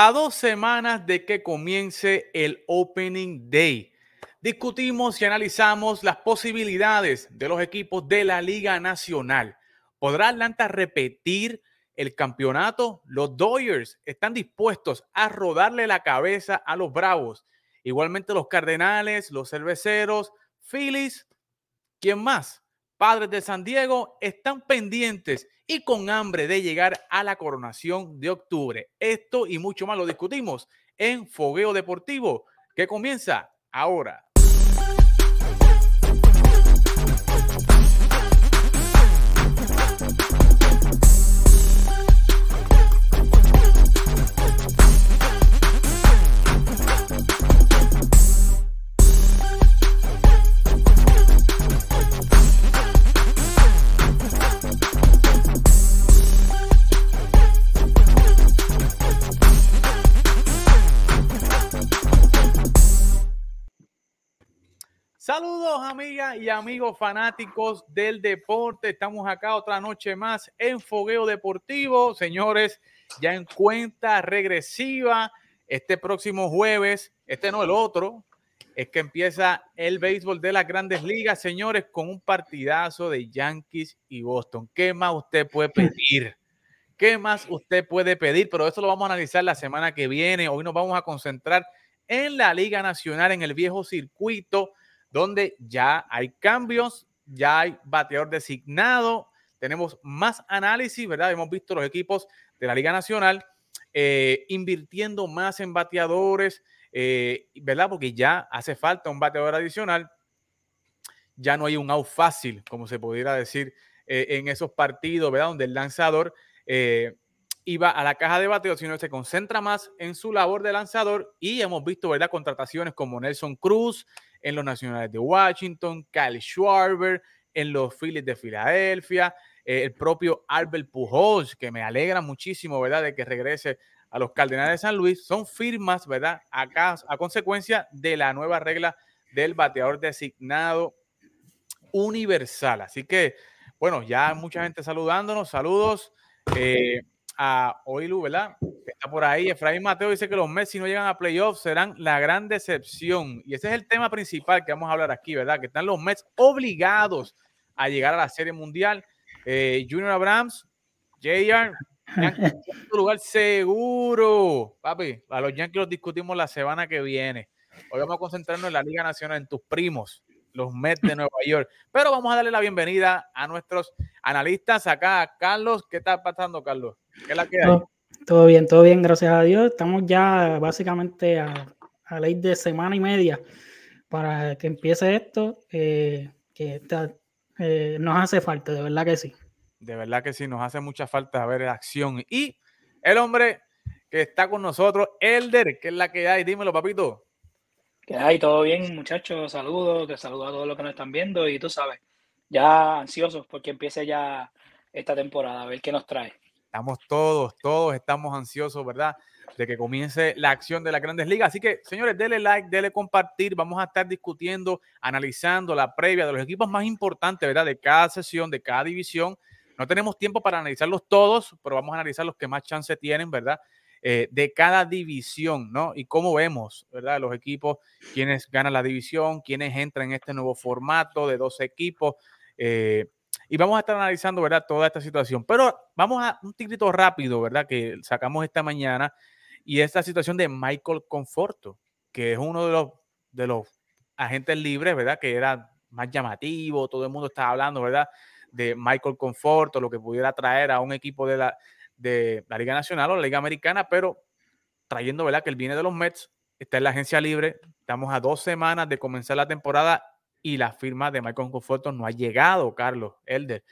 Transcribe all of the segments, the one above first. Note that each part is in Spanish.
A dos semanas de que comience el Opening Day, discutimos y analizamos las posibilidades de los equipos de la Liga Nacional. ¿Podrá Atlanta repetir el campeonato? Los Dodgers están dispuestos a rodarle la cabeza a los Bravos. Igualmente los Cardenales, los Cerveceros, Phillies, ¿quién más? Padres de San Diego están pendientes y con hambre de llegar a la coronación de octubre. Esto y mucho más lo discutimos en Fogueo Deportivo, que comienza ahora. Saludos amigas y amigos fanáticos del deporte. Estamos acá otra noche más en Fogueo Deportivo. Señores, ya en cuenta regresiva este próximo jueves, este no el otro, es que empieza el béisbol de las grandes ligas, señores, con un partidazo de Yankees y Boston. ¿Qué más usted puede pedir? ¿Qué más usted puede pedir? Pero eso lo vamos a analizar la semana que viene. Hoy nos vamos a concentrar en la Liga Nacional, en el viejo circuito donde ya hay cambios, ya hay bateador designado, tenemos más análisis, ¿verdad? Hemos visto los equipos de la Liga Nacional eh, invirtiendo más en bateadores, eh, ¿verdad? Porque ya hace falta un bateador adicional. Ya no hay un out fácil, como se pudiera decir eh, en esos partidos, ¿verdad? Donde el lanzador iba a la caja de bateo, sino se concentra más en su labor de lanzador y hemos visto, ¿verdad? Contrataciones como Nelson Cruz, en los Nacionales de Washington, Kyle Schwarber, en los Phillies de Filadelfia, eh, el propio Albert Pujols, que me alegra muchísimo, ¿verdad?, de que regrese a los Cardenales de San Luis, son firmas, ¿verdad?, acá a consecuencia de la nueva regla del bateador designado universal. Así que, bueno, ya mucha gente saludándonos, saludos. Eh, a Oilu, ¿verdad? Está por ahí. Efraín Mateo dice que los Mets, si no llegan a playoffs, serán la gran decepción. Y ese es el tema principal que vamos a hablar aquí, ¿verdad? Que están los Mets obligados a llegar a la Serie Mundial. Eh, Junior Abrams, JR, lugar seguro. Papi, a los Yankees los discutimos la semana que viene. Hoy vamos a concentrarnos en la Liga Nacional, en tus primos los Mets de Nueva York. Pero vamos a darle la bienvenida a nuestros analistas acá. Carlos, ¿qué está pasando, Carlos? ¿Qué la que Todo, bien, todo bien, gracias a Dios. Estamos ya básicamente a, a ley de semana y media para que empiece esto, eh, que eh, nos hace falta, de verdad que sí. De verdad que sí, nos hace mucha falta ver acción. Y el hombre que está con nosotros, Elder, que es la que hay, dímelo, papito. Que hay? ¿Todo bien, muchachos? Saludos, te saludo a todos los que nos están viendo y tú sabes, ya ansiosos porque empiece ya esta temporada, a ver qué nos trae. Estamos todos, todos estamos ansiosos, ¿verdad? De que comience la acción de las grandes ligas. Así que, señores, denle like, denle compartir. Vamos a estar discutiendo, analizando la previa de los equipos más importantes, ¿verdad? De cada sesión, de cada división. No tenemos tiempo para analizarlos todos, pero vamos a analizar los que más chance tienen, ¿verdad? Eh, de cada división, ¿no? Y cómo vemos, ¿verdad? Los equipos, quienes ganan la división, quienes entran en este nuevo formato de dos equipos. Eh, y vamos a estar analizando, ¿verdad? Toda esta situación. Pero vamos a un tigrito rápido, ¿verdad? Que sacamos esta mañana. Y esta situación de Michael Conforto, que es uno de los, de los agentes libres, ¿verdad? Que era más llamativo, todo el mundo estaba hablando, ¿verdad? De Michael Conforto, lo que pudiera traer a un equipo de la, de la Liga Nacional o la Liga Americana, pero trayendo, ¿verdad? Que él viene de los Mets, está en la agencia libre, estamos a dos semanas de comenzar la temporada y la firma de Michael Conforto no ha llegado, Carlos Elder.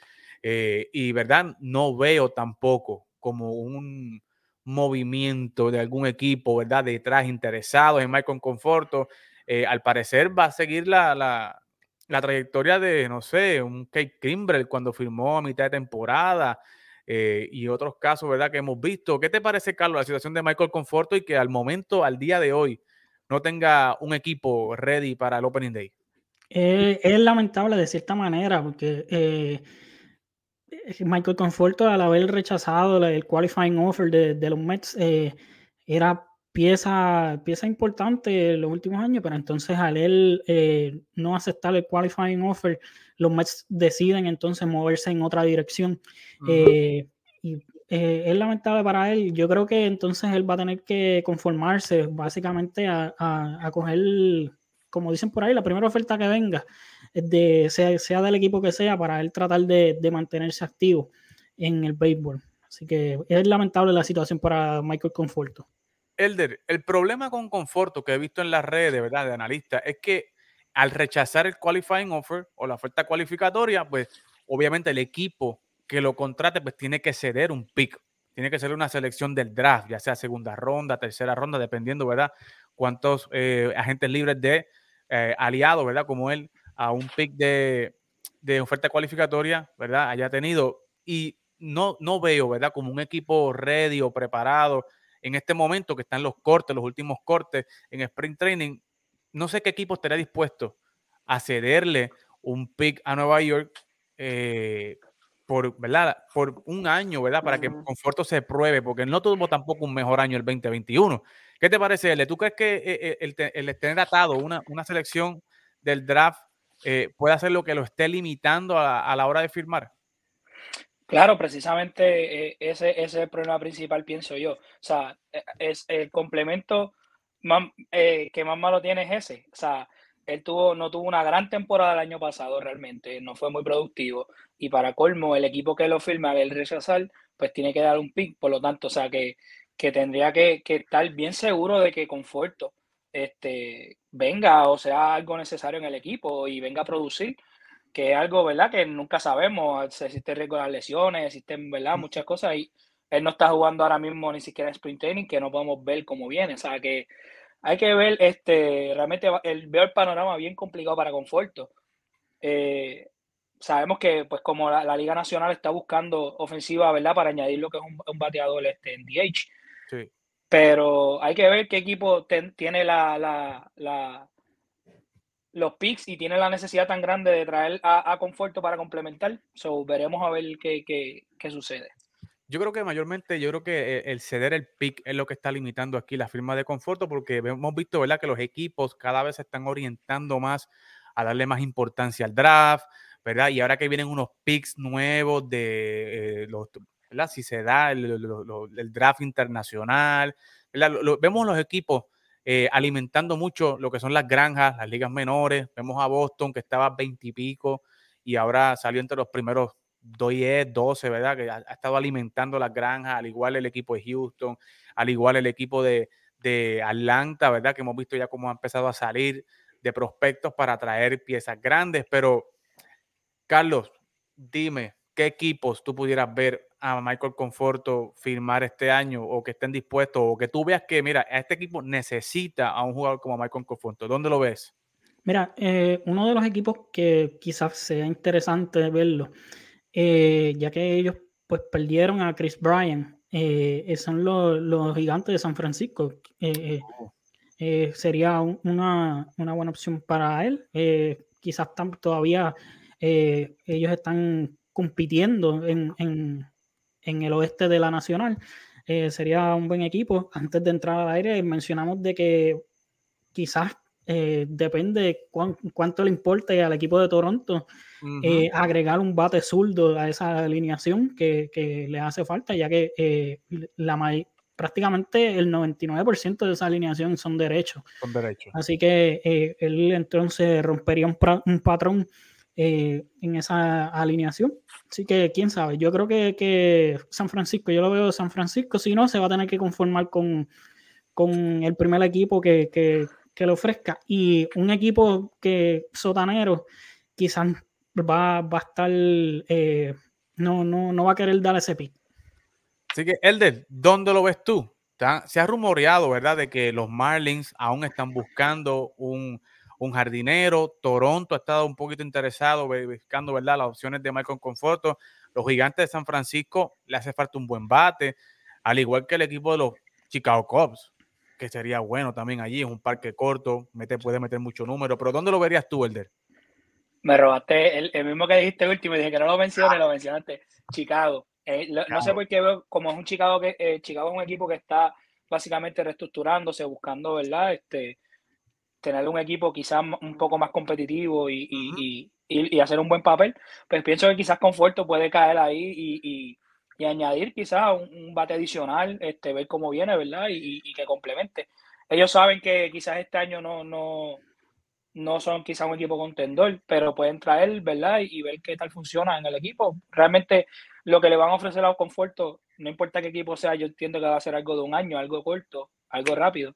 Eh, y, ¿verdad? No veo tampoco como un movimiento de algún equipo, ¿verdad? Detrás interesados en Michael Conforto. Eh, al parecer va a seguir la, la, la, trayectoria de, no sé, un Kate Kimbrell cuando firmó a mitad de temporada. Eh, y otros casos, ¿verdad? Que hemos visto. ¿Qué te parece, Carlos, la situación de Michael Conforto y que al momento, al día de hoy, no tenga un equipo ready para el Opening Day? Eh, es lamentable de cierta manera, porque eh, Michael Conforto, al haber rechazado el qualifying offer de, los Mets, era pieza, pieza importante en los últimos años, pero entonces al él eh, no aceptar el qualifying offer, los Mets deciden entonces moverse en otra dirección. Eh, y eh, es lamentable para él. Yo creo que entonces él va a tener que conformarse básicamente a, a, coger, como dicen por ahí, la primera oferta que venga, de, sea, sea del equipo que sea, para él tratar de, de mantenerse activo en el béisbol. Así que es lamentable la situación para Michael Conforto. Elder, el problema con Conforto que he visto en las redes, de verdad, de analistas, es que al rechazar el qualifying offer o la oferta cualificatoria, pues obviamente el equipo que lo contrate, pues tiene que ceder un pick, tiene que ser una selección del draft, ya sea segunda ronda, tercera ronda, dependiendo, ¿verdad? Cuántos eh, agentes libres de eh, ¿verdad? Como él, a un pick de, de oferta cualificatoria, ¿verdad? Haya tenido. Y no, no veo, ¿verdad? Como un equipo ready o preparado en este momento que están los cortes, los últimos cortes en Sprint Training, no sé qué equipo estaría dispuesto a cederle un pick a Nueva York eh, por, ¿verdad? por un año, ¿verdad? Para que Conforto se pruebe, porque no tuvo tampoco un mejor año el 2021. ¿Qué te parece, L? ¿Tú crees que eh, eh, el, tener atado una, una, selección del draft puede hacer lo que lo esté limitando a la hora de firmar? Claro, precisamente eh, ese, ese, es el problema principal, pienso yo. O sea, e, es el complemento eh, que más malo tiene es ese. O sea, él tuvo, no tuvo una gran temporada el año pasado realmente, no fue muy productivo. Y para colmo, el equipo que lo firma, el rechazar, pues tiene que dar un pick. Por lo tanto, o sea, que, que tendría que, que, estar bien seguro de que Conforto este, venga o sea algo necesario en el equipo y venga a producir que es algo, ¿verdad? Que nunca sabemos, existe riesgo de las lesiones, existen, ¿verdad? Mm. Muchas cosas y él no está jugando ahora mismo ni siquiera en sprint training, que no podemos ver cómo viene, o sea que hay que ver, este, realmente el, veo el panorama bien complicado para Conforto. Eh, sabemos que, pues, como la, Liga Nacional está buscando ofensiva, ¿verdad? Para añadir lo que es un, bateador este, en DH. Sí. Pero hay que ver qué equipo tiene la, la, los picks y tiene la necesidad tan grande de traer a, a Conforto para complementar. So, veremos a ver qué, qué, qué, sucede. Yo creo que mayormente, yo creo que el ceder el pick es lo que está limitando aquí la firma de Conforto, porque hemos visto, ¿verdad?, que los equipos cada vez se están orientando más a darle más importancia al draft, ¿verdad? Y ahora que vienen unos picks nuevos de eh, los, ¿verdad? Si se da el, draft internacional, vemos los equipos eh, alimentando mucho lo que son las granjas, las ligas menores. Vemos a Boston que estaba 20 y pico y ahora salió entre los primeros 10, 12, ¿verdad? Que ha, estado alimentando las granjas, al igual el equipo de Houston, al igual el equipo de, de Atlanta, ¿verdad? Que hemos visto ya cómo ha empezado a salir de prospectos para traer piezas grandes. Pero, Carlos, dime, ¿qué equipos tú pudieras ver a Michael Conforto firmar este año o que estén dispuestos o que tú veas que, mira, este equipo necesita a un jugador como Michael Conforto? ¿Dónde lo ves? Mira, eh, uno de los equipos que quizás sea interesante verlo, eh, ya que ellos pues perdieron a Chris Bryan, eh, son los, gigantes de San Francisco. Oh. sería una, buena opción para él. quizás todavía ellos están compitiendo en, en el oeste de la Nacional. Eh, sería un buen equipo. Antes de entrar al aire, mencionamos de que quizás eh, depende cuánto le importe al equipo de Toronto eh, agregar un bate zurdo a esa alineación que, que le hace falta, ya que la prácticamente el 99% de esa alineación son derechos. Son derechos. Así que él entonces rompería un, un patrón en esa alineación. Así que quién sabe, yo creo que, San Francisco, yo lo veo San Francisco, si no, se va a tener que conformar con, con el primer equipo que, que, le ofrezca. Y un equipo que sotanero quizás va, va a estar, eh, no, no, no va a querer dar ese pick. Así que, Elder, ¿dónde lo ves tú? Se ha rumoreado, ¿verdad?, de que los Marlins aún están buscando un un jardinero. Toronto ha estado un poquito interesado, buscando ¿verdad? las opciones de Michael Conforto. Los gigantes de San Francisco le hace falta un buen bate, al igual que el equipo de los Chicago Cubs, que sería bueno también allí. Es un parque corto, mete, puede meter mucho número. Pero ¿dónde lo verías tú, Elder? Me robaste el, mismo que dijiste último, dije que no lo mencioné, lo mencionaste. Chicago. Eh, no sé por qué veo, como es un Chicago que eh, Chicago es un equipo que está básicamente reestructurándose, buscando, ¿verdad? Este, tener un equipo quizás un poco más competitivo y, hacer un buen papel, pues pienso que quizás Conforto puede caer ahí y, añadir quizás un, bate adicional, este, ver cómo viene, ¿verdad? Y, que complemente. Ellos saben que quizás este año no, no, no son quizás un equipo contendor, pero pueden traer, ¿verdad? Y, ver qué tal funciona en el equipo. Realmente lo que le van a ofrecer a Conforto, no importa qué equipo sea, yo entiendo que va a ser algo de un año, algo corto, algo rápido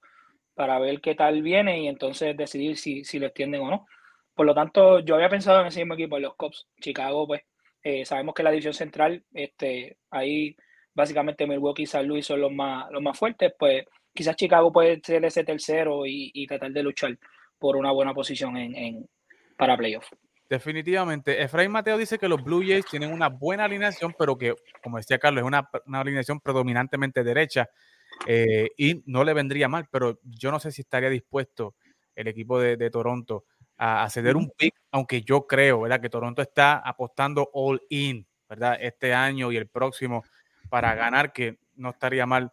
para ver qué tal viene y entonces decidir si, si lo extienden o no. Por lo tanto, yo había pensado en ese mismo equipo, los Cubs. Chicago, pues, eh, sabemos que la división central, este, ahí básicamente Milwaukee y San Luis son los más, los más fuertes, pues quizás Chicago puede ser ese tercero y, tratar de luchar por una buena posición en, en para playoff. Definitivamente. Efraín Mateo dice que los Blue Jays tienen una buena alineación, pero que, como decía Carlos, es una, una alineación predominantemente derecha. Eh, y no le vendría mal, pero yo no sé si estaría dispuesto el equipo de, Toronto a, ceder un pick, aunque yo creo, ¿verdad? Que Toronto está apostando all in, ¿verdad? Este año y el próximo para ganar, que no estaría mal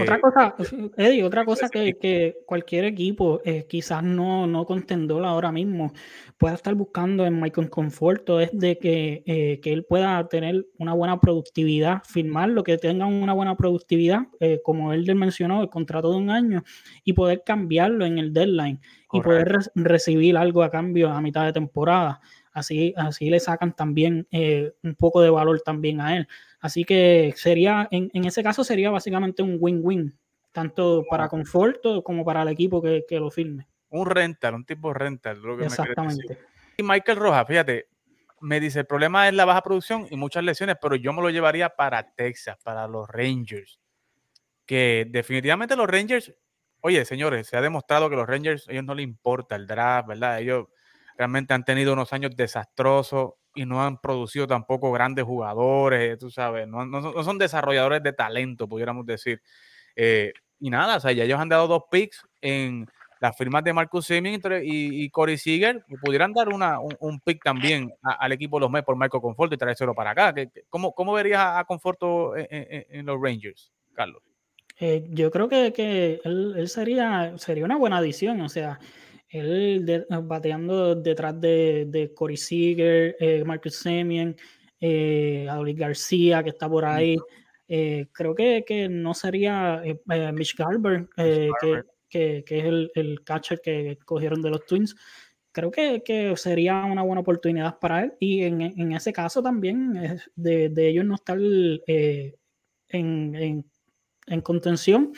otra eh, cosa, Eddie, otra cosa que, cualquier equipo, eh, quizás no, no contendor ahora mismo, pueda estar buscando en Michael Conforto es de que, eh, que, él pueda tener una buena productividad, firmar lo que tenga una buena productividad, como él mencionó, el contrato de un año, y poder cambiarlo en el deadline y poder recibir algo a cambio a mitad de temporada. Así, así le sacan también un poco de valor también a él. Así que sería, en, ese caso sería básicamente un win-win, tanto para Conforto como para el equipo que, lo firme. Un rental, un tipo rental. Lo que Exactamente. y Michael Rojas, fíjate, me dice, el problema es la baja producción y muchas lesiones, pero yo me lo llevaría para Texas, para los Rangers. Que definitivamente los Rangers, oye, señores, se ha demostrado que los Rangers, a ellos no les importa el draft, ¿verdad? Ellos realmente han tenido unos años desastrosos y no han producido tampoco grandes jugadores, tú sabes, no, no, son desarrolladores de talento, pudiéramos decir. Eh, y nada, o sea, ya ellos han dado dos picks en las firmas de Marcus Simmons y, y Corey Seager, pudieran dar una, un, pick también al equipo de los Mets por Marco Conforto y traérselo para acá. ¿Cómo, cómo verías a Conforto en, los Rangers, Carlos? Eh, yo creo que, que él, él, sería, sería una buena adición, o sea, él bateando detrás de, de Corey Seager, eh, Marcus Semien, eh, García, que está por ahí. Eh, creo que, que, no sería eh, eh, Mitch Garber, que, que, que, es el, el, catcher que cogieron de los Twins. Creo que, que sería una buena oportunidad para él. Y en, en ese caso también, de, de ellos no estar en, en, en, contención,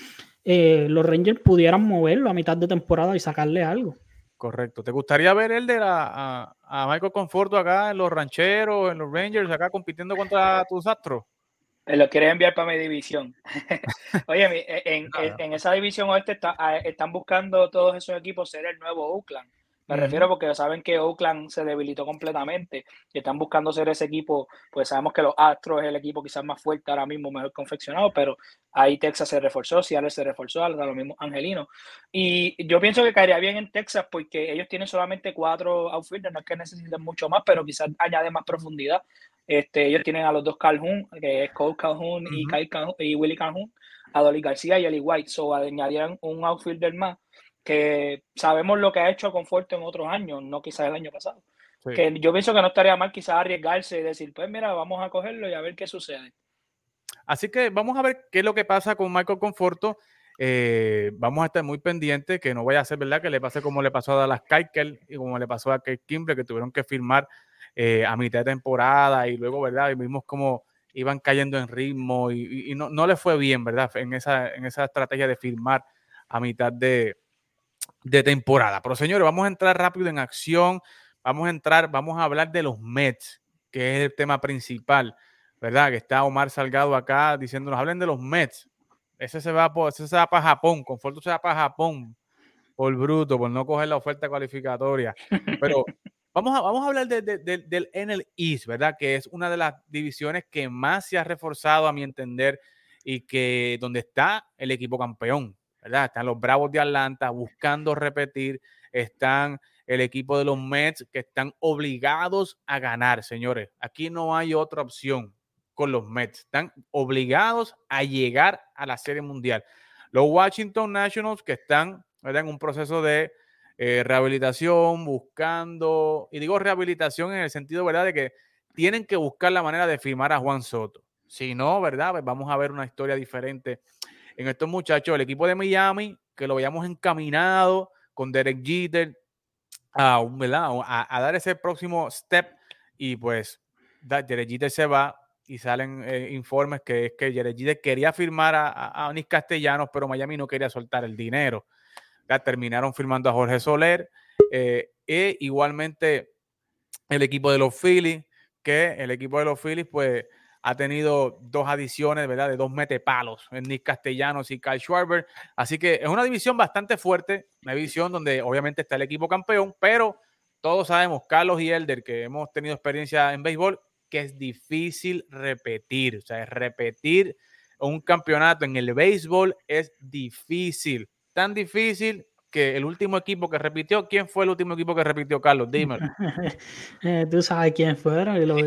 los Rangers pudieran moverlo a mitad de temporada y sacarle algo. Correcto. ¿Te gustaría ver el de la, a, Michael Conforto acá en los rancheros, en los Rangers, acá compitiendo contra tus astros? Lo quiere enviar para mi división. Oye, en, en, esa división oeste está, están buscando todos esos equipos ser el nuevo Oakland. Me refiero porque saben que Oakland se debilitó completamente y están buscando ser ese equipo, pues sabemos que los Astros es el equipo quizás más fuerte ahora mismo, mejor confeccionado, pero ahí Texas se reforzó, Seattle se reforzó, ahora lo mismo Angelino. Y yo pienso que caería bien en Texas porque ellos tienen solamente cuatro outfielders, no es que necesiten mucho más, pero quizás añade más profundidad. Este, ellos tienen a los dos Calhoun, que es Cole Calhoun y, y Willie Calhoun, a Dolly García y Eli White, so añadieran un outfielder más que sabemos lo que ha hecho Conforto en otros años, no quizás el año pasado. Que yo pienso que no estaría mal quizás arriesgarse y decir, pues mira, vamos a cogerlo y a ver qué sucede. Así que vamos a ver qué es lo que pasa con Michael Conforto. Eh, vamos a estar muy pendientes, que no vaya a ser verdad que le pase como le pasó a Dallas Keuchel y como le pasó a Kate Kimble, que tuvieron que firmar eh, a mitad de temporada y luego, ¿verdad? Y vimos cómo iban cayendo en ritmo y, no, no le fue bien, ¿verdad? En esa, en esa estrategia de firmar a mitad de, de temporada. Pero señores, vamos a entrar rápido en acción. Vamos a entrar, vamos a hablar de los Mets, que es el tema principal, ¿verdad? Que está Omar Salgado acá diciéndonos, hablen de los Mets. Ese se va, por, ese se va para Japón, Conforto se va para Japón por bruto, por no coger la oferta cualificatoria. Pero vamos a, vamos a hablar del NL East, ¿verdad? Que es una de las divisiones que más se ha reforzado, a mi entender, y que donde está el equipo campeón, están los Bravos de Atlanta buscando repetir, están el equipo de los Mets que están obligados a ganar, señores. Aquí no hay otra opción con los Mets. Están obligados a llegar a la Serie Mundial. Los Washington Nationals que están en un proceso de eh, rehabilitación, buscando, y digo rehabilitación en el sentido, ¿verdad?, de que tienen que buscar la manera de firmar a Juan Soto. Si no, ¿verdad? Vamos a ver una historia diferente en estos muchachos. El equipo de Miami, que lo veíamos encaminado con Derek Jeter a, ¿verdad? a, dar ese próximo step y pues Derek Jeter se va y salen eh, informes que es que Derek Jeter quería firmar a, a, a Castellanos, pero Miami no quería soltar el dinero. Terminaron firmando a Jorge Soler e igualmente el equipo de los Phillies, que el equipo de los Phillies pues ha tenido dos adiciones, ¿verdad? De dos metepalos, Nick Castellanos y Kyle Schwarber. Así que es una división bastante fuerte, una división donde obviamente está el equipo campeón, pero todos sabemos, Carlos y Elder, que hemos tenido experiencia en béisbol, que es difícil repetir. O sea, repetir un campeonato en el béisbol es difícil. Tan difícil que el último equipo que repitió, ¿quién fue el último equipo que repitió, Carlos? Dime. Eh, tú sabes quién fueron, los,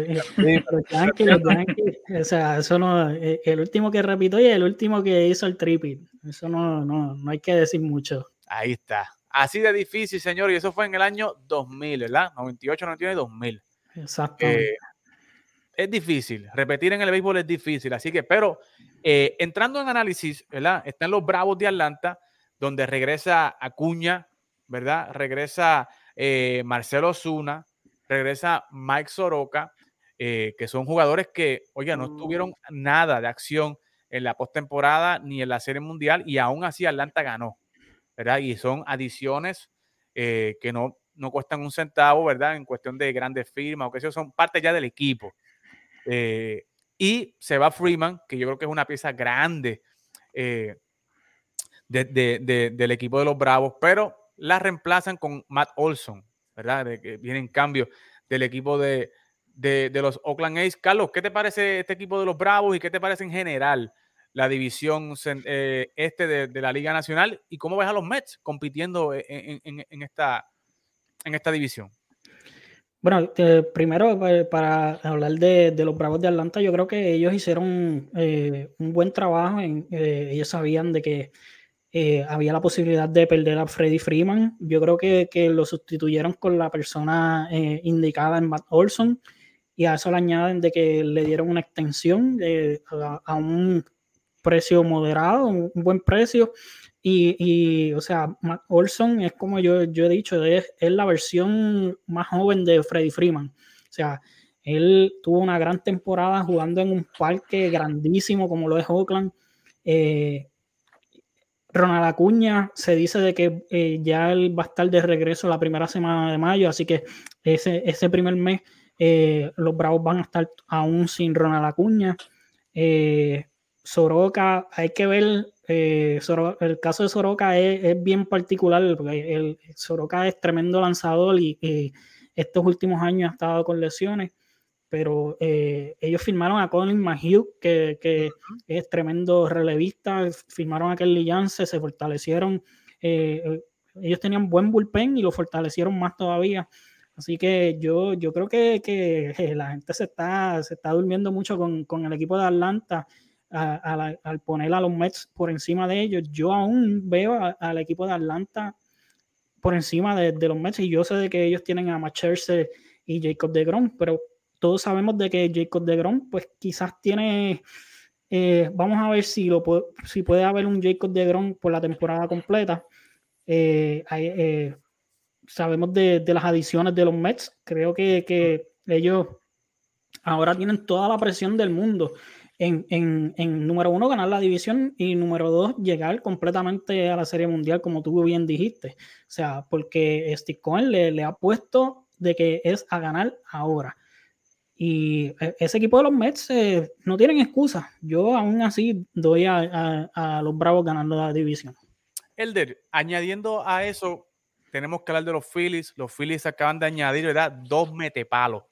Yankees, O sea, eso no, eh, el último que repitió y el último que hizo el tripit. Eso no, no, no hay que decir mucho. Ahí está. Así de difícil, señor, y eso fue en el año 2000, ¿verdad? 98, 99 y 2000. Exacto. Eh, es difícil, repetir en el béisbol es difícil, así que, pero entrando en análisis, ¿verdad? Están los Bravos de Atlanta, donde regresa Acuña, ¿verdad? Regresa eh, Marcelo Zuna, regresa Mike Soroka, eh, que son jugadores que, oye, no tuvieron mm. nada de acción en la postemporada ni en la Serie Mundial y aún así Atlanta ganó, ¿verdad? Y son adiciones eh, que no, no cuestan un centavo, ¿verdad? En cuestión de grandes firmas o que son parte ya del equipo. y se va Freeman, que yo creo que es una pieza grande del equipo de los Bravos, pero la reemplazan con Matt Olson, ¿verdad? De que viene en cambio del equipo de, los Oakland A's. Carlos, ¿qué te parece este equipo de los Bravos y qué te parece en general la división eh, este de, la Liga Nacional y cómo ves a los Mets compitiendo en, esta, en esta división? Bueno, eh, primero eh, para hablar de, los Bravos de Atlanta, yo creo que ellos hicieron un buen trabajo. En, ellos sabían de que eh, había la posibilidad de perder a Freddy Freeman. Yo creo que, lo sustituyeron con la persona eh, indicada en Matt Olson y a eso le añaden de que le dieron una extensión eh, a, un precio moderado, un, buen precio. Y, o sea, Matt Olson es como yo, yo he dicho, es, es, la versión más joven de Freddy Freeman. O sea, él tuvo una gran temporada jugando en un parque grandísimo como lo es Oakland. Ronald Acuña se dice de que eh, ya él va a estar de regreso la primera semana de mayo, así que ese, primer mes eh, los Bravos van a estar aún sin Ronald Acuña. Eh, Soroka, hay que ver, el caso de Soroka es, bien particular, porque el, Soroka es tremendo lanzador y estos últimos años ha estado con lesiones pero eh, ellos firmaron a Colin McHugh, que, que es tremendo relevista, firmaron a Kelly Yance, se fortalecieron, eh, eh, ellos tenían buen bullpen y lo fortalecieron más todavía. Así que yo, yo creo que, que la gente se está, se está durmiendo mucho con, con el equipo de Atlanta al poner a los Mets por encima de ellos. Yo aún veo al equipo de Atlanta por encima de, de, los Mets y yo sé de que ellos tienen a Macherse y Jacob de Grom, pero todos sabemos de que Jacob de Grom, pues quizás tiene, eh, vamos a ver si, lo si puede haber un Jacob de Grom por la temporada completa. Eh, eh, sabemos de, las adiciones de los Mets, creo que, ellos ahora tienen toda la presión del mundo. En, número uno, ganar la división y número dos, llegar completamente a la Serie Mundial, como tú bien dijiste. O sea, porque Steve Cohen le ha puesto de que es a ganar ahora. Y e, ese equipo de los Mets eh, no tienen excusa. Yo aún así doy a, los Bravos ganando la división. Elder, añadiendo a eso, tenemos que hablar de los Phillies. Los Phillies acaban de añadir, ¿verdad? Dos metepalos.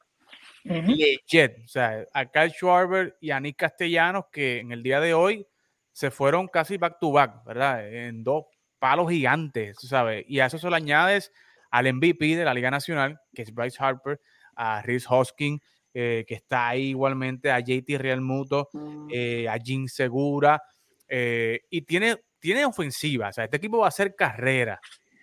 Legit. O sea, a Kyle Schwarber y a Nick Castellanos, que en el día de hoy se fueron casi back to back, ¿verdad? En dos palos gigantes, ¿sabes? Y a eso se le añades al MVP de la Liga Nacional, que es Bryce Harper, a Rhys Hoskins eh, que está ahí igualmente, a JT Real Muto, mm. eh, a Jim Segura, eh, y tiene, tiene ofensiva, o sea, este equipo va a hacer carrera,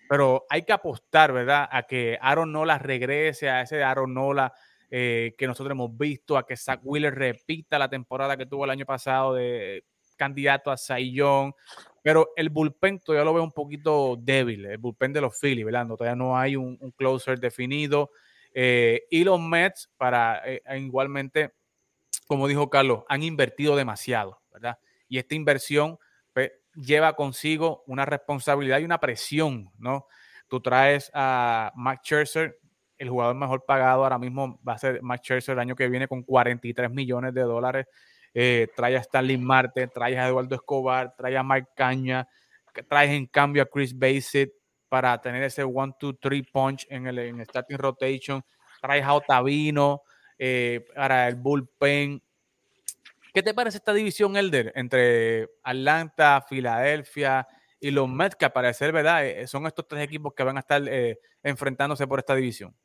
pero hay que apostar, ¿verdad? A que Aaron Nola regrese a ese Aaron Nola eh, que nosotros hemos visto, a que Zach Wheeler repita la temporada que tuvo el año pasado de candidato a Saiyón, pero el bullpen todavía lo veo un poquito débil, el bullpen de los Phillies, ¿verdad? todavía no hay un, closer definido. Eh, y los Mets, para eh, igualmente, como dijo Carlos, han invertido demasiado, ¿verdad? Y esta inversión pues, lleva consigo una responsabilidad y una presión, ¿no? Tú traes a Max Scherzer, el jugador mejor pagado ahora mismo va a ser Max Scherzer el año que viene con 43 millones de dólares eh, trae a Stanley Marte, trae a Eduardo Escobar, trae a Mike Caña, trae en cambio a Chris Bassett para tener ese 1-2-3 punch en el, en starting rotation, trae a eh, para el bullpen. ¿Qué te parece esta división, Elder, entre Atlanta, Filadelfia y los Mets, que al parecer, ¿verdad? Eh, son estos tres equipos que van a estar enfrentándose por esta división.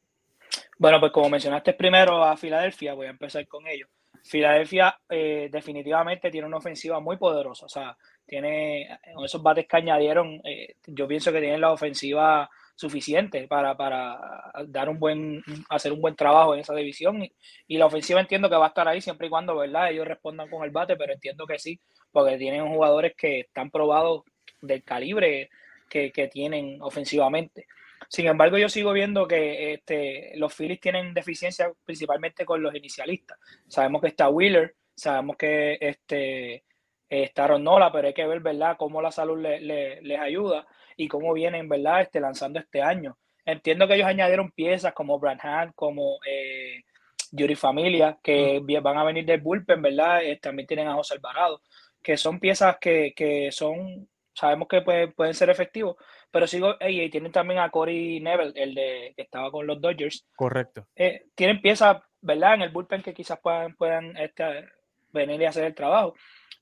Bueno, pues como mencionaste primero a Filadelfia, voy a empezar con ellos. Filadelfia eh, definitivamente tiene una ofensiva muy poderosa. O sea, tiene esos bates que añadieron, eh, yo pienso que tienen la ofensiva suficiente para, para, dar un buen, hacer un buen trabajo en esa división. Y, la ofensiva entiendo que va a estar ahí siempre y cuando, ¿verdad? Ellos respondan con el bate, pero entiendo que sí, porque tienen jugadores que están probados del calibre que, que tienen ofensivamente. Sin embargo, yo sigo viendo que este, los Phillies tienen deficiencia principalmente con los inicialistas. Sabemos que está Wheeler, sabemos que este, está Ronnola, pero hay que ver, ¿verdad?, cómo la salud les ayuda y cómo vienen, ¿verdad?, este, lanzando este año. Entiendo que ellos añadieron piezas como Brand como eh, Yuri Familia, que van a venir del bullpen, ¿verdad? Eh, también tienen a José Alvarado, que son piezas que, que son, sabemos que pueden ser efectivos, pero sigo, y tienen también a Corey Neville, el de que estaba con los Dodgers. Correcto. Eh, tienen piezas, ¿verdad? En el bullpen que quizás puedan, puedan este, venir y hacer el trabajo.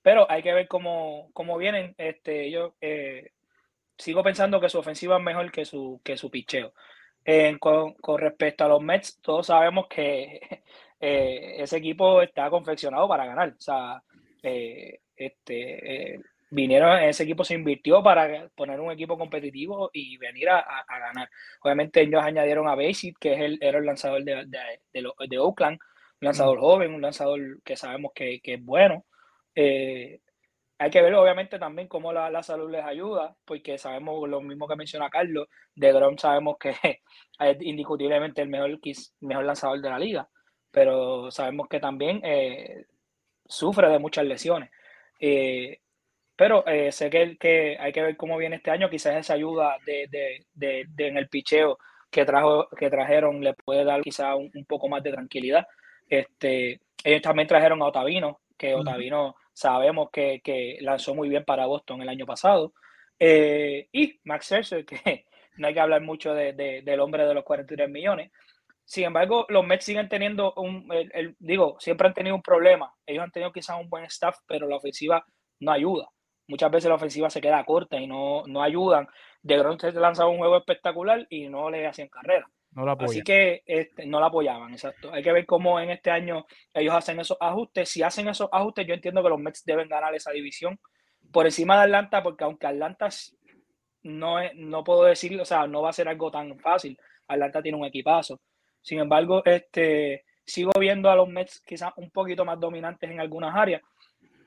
Pero hay que ver cómo, cómo vienen. Este, yo eh, sigo pensando que su ofensiva es mejor que su, que su picheo. con, con, respecto a los Mets, todos sabemos que eh, ese equipo está confeccionado para ganar. O sea, este, vinieron, ese equipo se invirtió para poner un equipo competitivo y venir a, ganar. Obviamente ellos añadieron a Basic, que es el, era el lanzador de, de, Oakland, un lanzador joven, un lanzador que sabemos que, es bueno. Eh, hay que ver obviamente también cómo la, salud les ayuda, porque sabemos lo mismo que menciona Carlos, de Grom sabemos que es indiscutiblemente el mejor, mejor lanzador de la liga, pero sabemos que también eh, sufre de muchas lesiones. Eh, pero eh, sé que, que, hay que ver cómo viene este año. Quizás esa ayuda de, de, de, en el picheo que, trajo, que trajeron le puede dar quizás un, poco más de tranquilidad. Este, ellos también trajeron a Otavino, que Otavino sabemos que, que, lanzó muy bien para Boston el año pasado. Eh, y Max Scherzer, que no hay que hablar mucho de, del hombre de los 43 millones. Sin embargo, los Mets siguen teniendo un, el, digo, siempre han tenido un problema. Ellos han tenido quizás un buen staff, pero la ofensiva no ayuda. Muchas veces la ofensiva se queda corta y no, no ayudan. De Grom se lanzaba un juego espectacular y no le hacían carrera. No Así que este, no la apoyaban, exacto. Hay que ver cómo en este año ellos hacen esos ajustes. Si hacen esos ajustes, yo entiendo que los Mets deben ganar esa división por encima de Atlanta, porque aunque Atlanta no, es, no puedo decirlo, o sea, no va a ser algo tan fácil. Atlanta tiene un equipazo. Sin embargo, este, sigo viendo a los Mets quizás un poquito más dominantes en algunas áreas,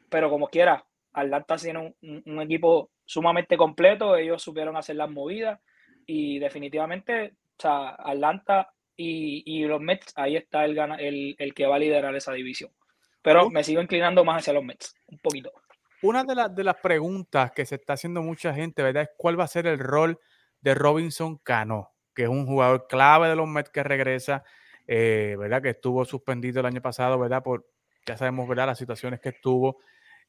pero como quiera, Atlanta tiene un, equipo sumamente completo, ellos supieron hacer las movidas y definitivamente, o sea, Atlanta y, los Mets, ahí está el, el, el, que va a liderar esa división. Pero me sigo inclinando más hacia los Mets, un poquito. Una de, las de las preguntas que se está haciendo mucha gente, ¿verdad? Es cuál va a ser el rol de Robinson Cano, que es un jugador clave de los Mets que regresa, eh, ¿verdad? Que estuvo suspendido el año pasado, ¿verdad? Por, ya sabemos, ¿verdad? Las situaciones que estuvo.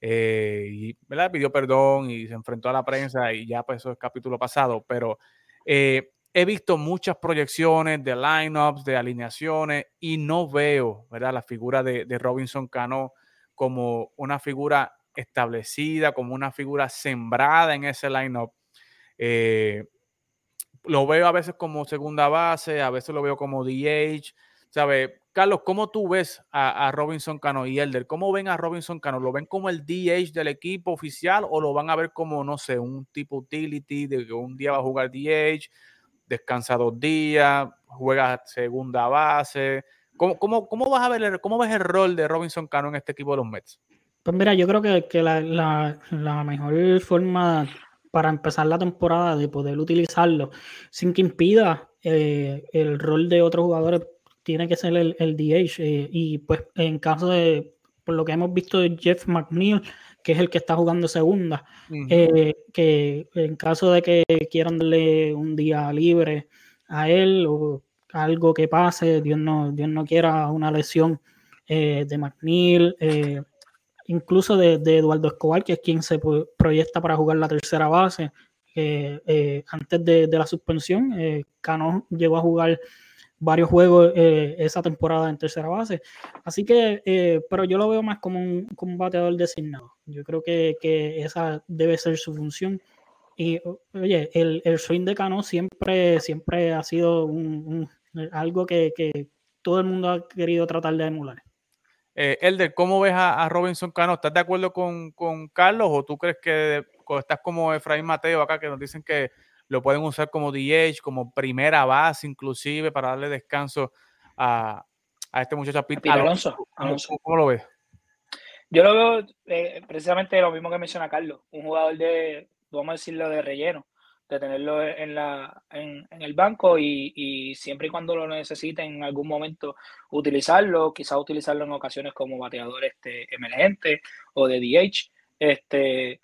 Eh, y ¿verdad? pidió perdón y se enfrentó a la prensa y ya pues eso es capítulo pasado, pero eh, he visto muchas proyecciones de lineups, de alineaciones y no veo ¿verdad? la figura de, Robinson Cano como una figura establecida, como una figura sembrada en ese lineup. Eh, lo veo a veces como segunda base, a veces lo veo como DH, ¿sabe? Carlos, ¿cómo tú ves a, Robinson Cano y Elder? ¿Cómo ven a Robinson Cano? ¿Lo ven como el DH del equipo oficial o lo van a ver como, no sé, un tipo utility de que un día va a jugar DH, descansa dos días, juega segunda base? ¿Cómo, cómo, cómo vas a ver, cómo ves el rol de Robinson Cano en este equipo de los Mets? Pues mira, yo creo que, que la, la, la mejor forma para empezar la temporada de poder utilizarlo sin que impida eh, el rol de otros jugadores tiene que ser el, el DH. Eh, y pues en caso de, por lo que hemos visto de Jeff McNeil, que es el que está jugando segunda, eh, que en caso de que quieran darle un día libre a él o algo que pase, Dios no, Dios no quiera una lesión eh, de McNeil, incluso de, de, Eduardo Escobar, que es quien se proyecta para jugar la tercera base. antes de, de, la suspensión, Cano llegó a jugar varios juegos eh, esa temporada en tercera base. Así que, eh, pero yo lo veo más como un, como bateador designado. Yo creo que, que, esa debe ser su función. Y oye, el, el swing de Cano siempre, siempre ha sido un, algo que, que, todo el mundo ha querido tratar de emular. Eh, Elder, ¿cómo ves a, Robinson Cano? ¿Estás de acuerdo con, con Carlos o tú crees que estás como Efraín Mateo acá que nos dicen que lo pueden usar como DH, como primera base inclusive para darle descanso a, este muchacho Alonso. ¿Cómo, lo ves? Yo lo veo eh, precisamente lo mismo que menciona Carlos, un jugador de, vamos a decirlo, de relleno, de tenerlo en, la, en, el banco y, siempre y cuando lo necesiten en algún momento utilizarlo, quizás utilizarlo en ocasiones como bateador este, emergente o de DH. Este,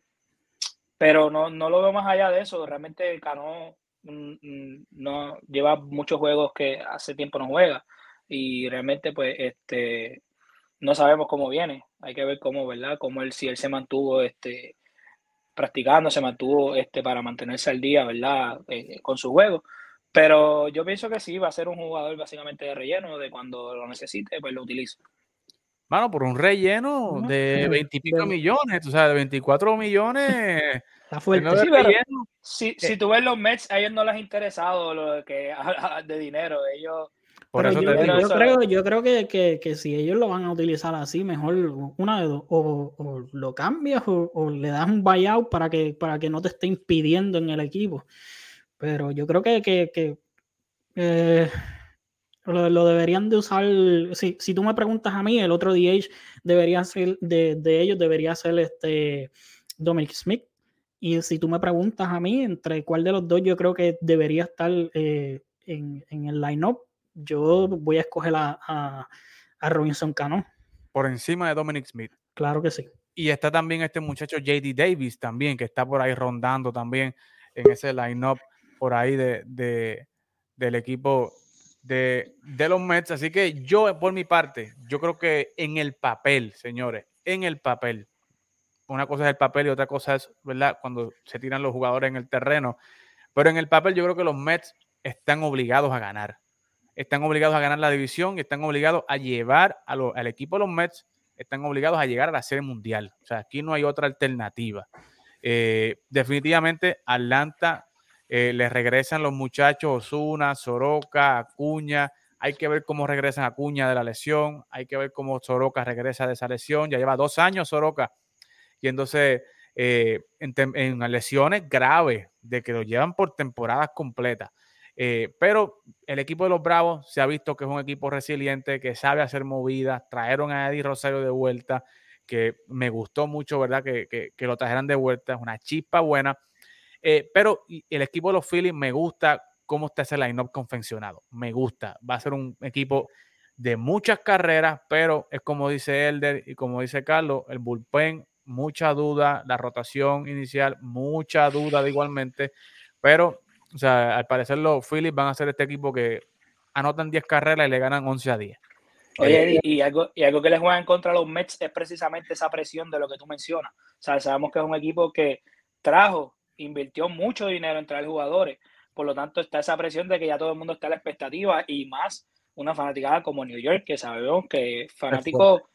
pero no, no lo veo más allá de eso. Realmente Cano mm, mm, no lleva muchos juegos que hace tiempo no juega y realmente pues este no sabemos cómo viene. Hay que ver cómo, ¿verdad? Cómo él si él se mantuvo este practicando, se mantuvo este para mantenerse al día, ¿verdad? Eh, con su juego. Pero yo pienso que sí, va a ser un jugador básicamente de relleno, de cuando lo necesite, pues lo utilizo. Mano, por un relleno de veintipico millones, o sea, de 24 millones. Está fuerte. si, si, tú ves los Mets, a ellos no les ha interesado lo que de dinero. Ellos. Por eso yo, yo, creo, yo creo que, que, que, si ellos lo van a utilizar así, mejor una de dos, o, o lo cambias o, o, le das un buyout para que, para que no te esté impidiendo en el equipo. Pero yo creo que, que eh, lo, deberían de usar. Si, si, tú me preguntas a mí, el otro DH debería ser de, de ellos, debería ser este Dominic Smith. Y si tú me preguntas a mí, entre cuál de los dos yo creo que debería estar eh, en, en, el line-up, yo voy a escoger a, a, Robinson Cano. Por encima de Dominic Smith. Claro que sí. Y está también este muchacho JD Davis también, que está por ahí rondando también en ese line-up por ahí de, de, del equipo de, los Mets. Así que yo, por mi parte, yo creo que en el papel, señores, en el papel, una cosa es el papel y otra cosa es, ¿verdad? Cuando se tiran los jugadores en el terreno. Pero en el papel yo creo que los Mets están obligados a ganar. Están obligados a ganar la división y están obligados a llevar al equipo de los Mets, están obligados a llegar a la serie mundial. O sea, aquí no hay otra alternativa. Eh, definitivamente Atlanta eh, les regresan los muchachos Osuna, Soroka, Acuña. Hay que ver cómo regresan Acuña de la lesión. Hay que ver cómo Soroka regresa de esa lesión. Ya lleva dos años Soroka yéndose eh, en, lesiones graves, de que lo llevan por temporadas completas. Eh, pero el equipo de los Bravos se ha visto que es un equipo resiliente, que sabe hacer movidas. Trajeron a Eddie Rosario de vuelta, que me gustó mucho, ¿verdad? Que, que lo trajeran de vuelta. Es una chispa buena. Eh, pero el equipo de los Phillies me gusta cómo está ese line-up confeccionado. Me gusta. Va a ser un equipo de muchas carreras, pero es como dice Elder y como dice Carlos, el bullpen, mucha duda, la rotación inicial, mucha duda igualmente, pero, o sea, al parecer los Phillies van a ser este equipo que anotan 10 carreras y le ganan 11 a 10. Oye, y, algo, y algo que les juega en contra los Mets es precisamente esa presión de lo que tú mencionas. O sea, sabemos que es un equipo que trajo invirtió mucho dinero en traer jugadores. Por lo tanto, está esa presión de que ya todo el mundo está a la expectativa y más una fanaticada como New York, que sabemos que fanático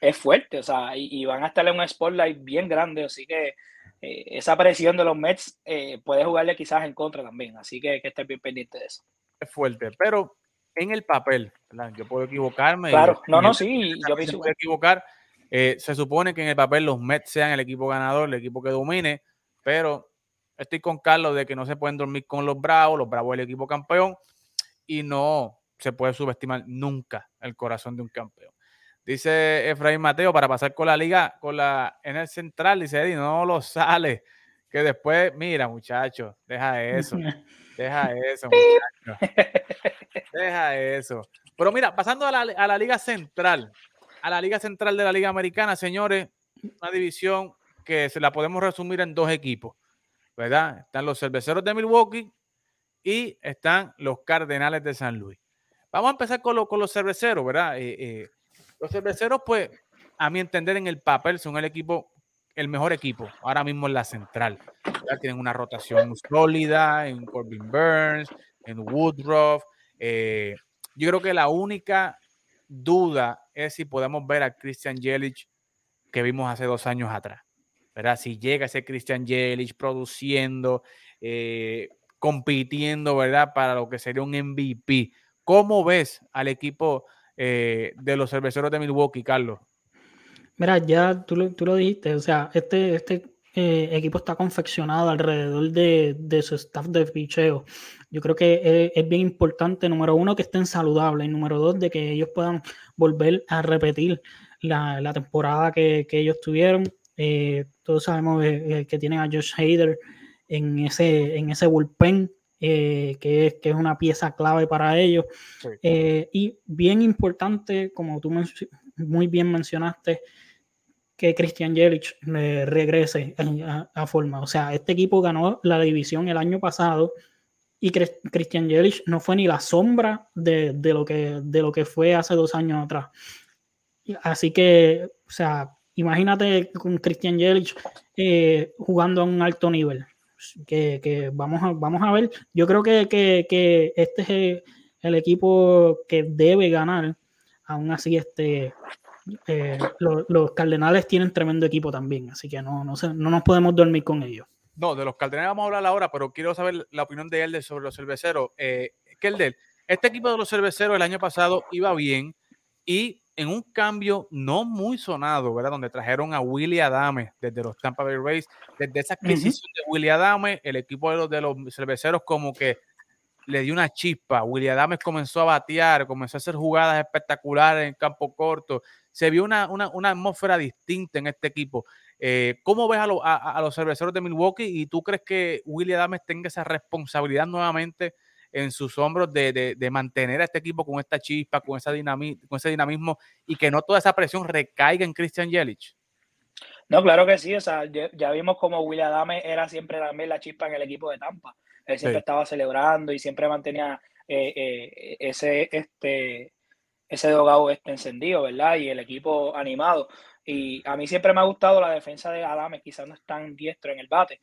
es fuerte, o sea, y, van a estar en un spotlight bien grande, así que eh, esa presión de los Mets eh, puede jugarle quizás en contra también, así que hay que estar bien pendiente de eso. Es fuerte, pero en el papel, yo puedo equivocarme. Claro, no, no, sí, yo pienso puedo equivocar. Eh, se supone que en el papel los Mets sean el equipo ganador, el equipo que domine, pero estoy con Carlos de que no se pueden dormir con los Bravos, los Bravos el equipo campeón y no se puede subestimar nunca el corazón de un campeón. Dice Efraín Mateo, para pasar con la liga, con la en el central, dice Eddie, no lo sale. Que después, mira, muchachos, deja eso. Deja eso, muchachos. Deja eso. Pero mira, pasando a la, a la liga central, a la liga central de la liga americana, señores, una división que se la podemos resumir en dos equipos, ¿verdad? Están los cerveceros de Milwaukee y están los Cardenales de San Luis. Vamos a empezar con, con los cerveceros, ¿verdad? Eh, eh, los cerveceros, pues, a mi entender, en el papel son el equipo, el mejor equipo ahora mismo en la central. Tienen una rotación sólida en Corbin Burns, en Woodruff. Eh, yo creo que la única duda es si podemos ver a Christian Jelic que vimos hace dos años atrás. ¿verdad? Si llega ese Christian Jelic produciendo, eh, compitiendo, ¿verdad? Para lo que sería un MVP. ¿Cómo ves al equipo eh, de los cerveceros de Milwaukee, Carlos? Mira, ya tú lo, tú lo dijiste, o sea, este, este eh, equipo está confeccionado alrededor de, de, su staff de ficheo. Yo creo que es, bien importante, número uno, que estén saludables y número dos, de que ellos puedan volver a repetir la, la temporada que, que, ellos tuvieron. Eh, todos sabemos que tienen a Josh Hader en ese, en ese bullpen eh, que, es, que, es, una pieza clave para ellos. Eh, y bien importante, como tú muy bien mencionaste, que Christian Jelic regrese a, forma. O sea, este equipo ganó la división el año pasado y Christian Jelic no fue ni la sombra de, de, lo que, de lo que fue hace dos años atrás. Así que, o sea, imagínate con Christian Jelic eh, jugando a un alto nivel que, vamos, a, vamos a ver. Yo creo que, este es el, equipo que debe ganar. Aún así, este, eh, los Cardenales tienen tremendo equipo también, así que no, no, no nos podemos dormir con ellos. No, de los Cardenales vamos a hablar ahora, pero quiero saber la opinión de Elder sobre los cerveceros. Eh, Elder, este equipo de los cerveceros el año pasado iba bien y en un cambio no muy sonado, ¿verdad? Donde trajeron a Willy Adame desde los Tampa Bay Rays. Desde esa adquisición de Willy Adame, el equipo de los, de los cerveceros como que le dio una chispa. Willy Adame comenzó a batear, comenzó a hacer jugadas espectaculares en campo corto. Se vio una, una, atmósfera distinta en este equipo. Eh, ¿Cómo ves a, a, los cerveceros de Milwaukee y tú crees que Willy Adame tenga esa responsabilidad nuevamente en sus hombros de, mantener a este equipo con esta chispa, con, esa con ese dinamismo y que no toda esa presión recaiga en Christian Yelich? No, claro que sí, o sea, ya, vimos como William Adame era siempre también la chispa en el equipo de Tampa. Él siempre estaba celebrando y siempre mantenía eh, eh, ese, este, ese dogado este encendido, ¿verdad? Y el equipo animado. Y a mí siempre me ha gustado la defensa de Adame, quizás no es tan diestro en el bate,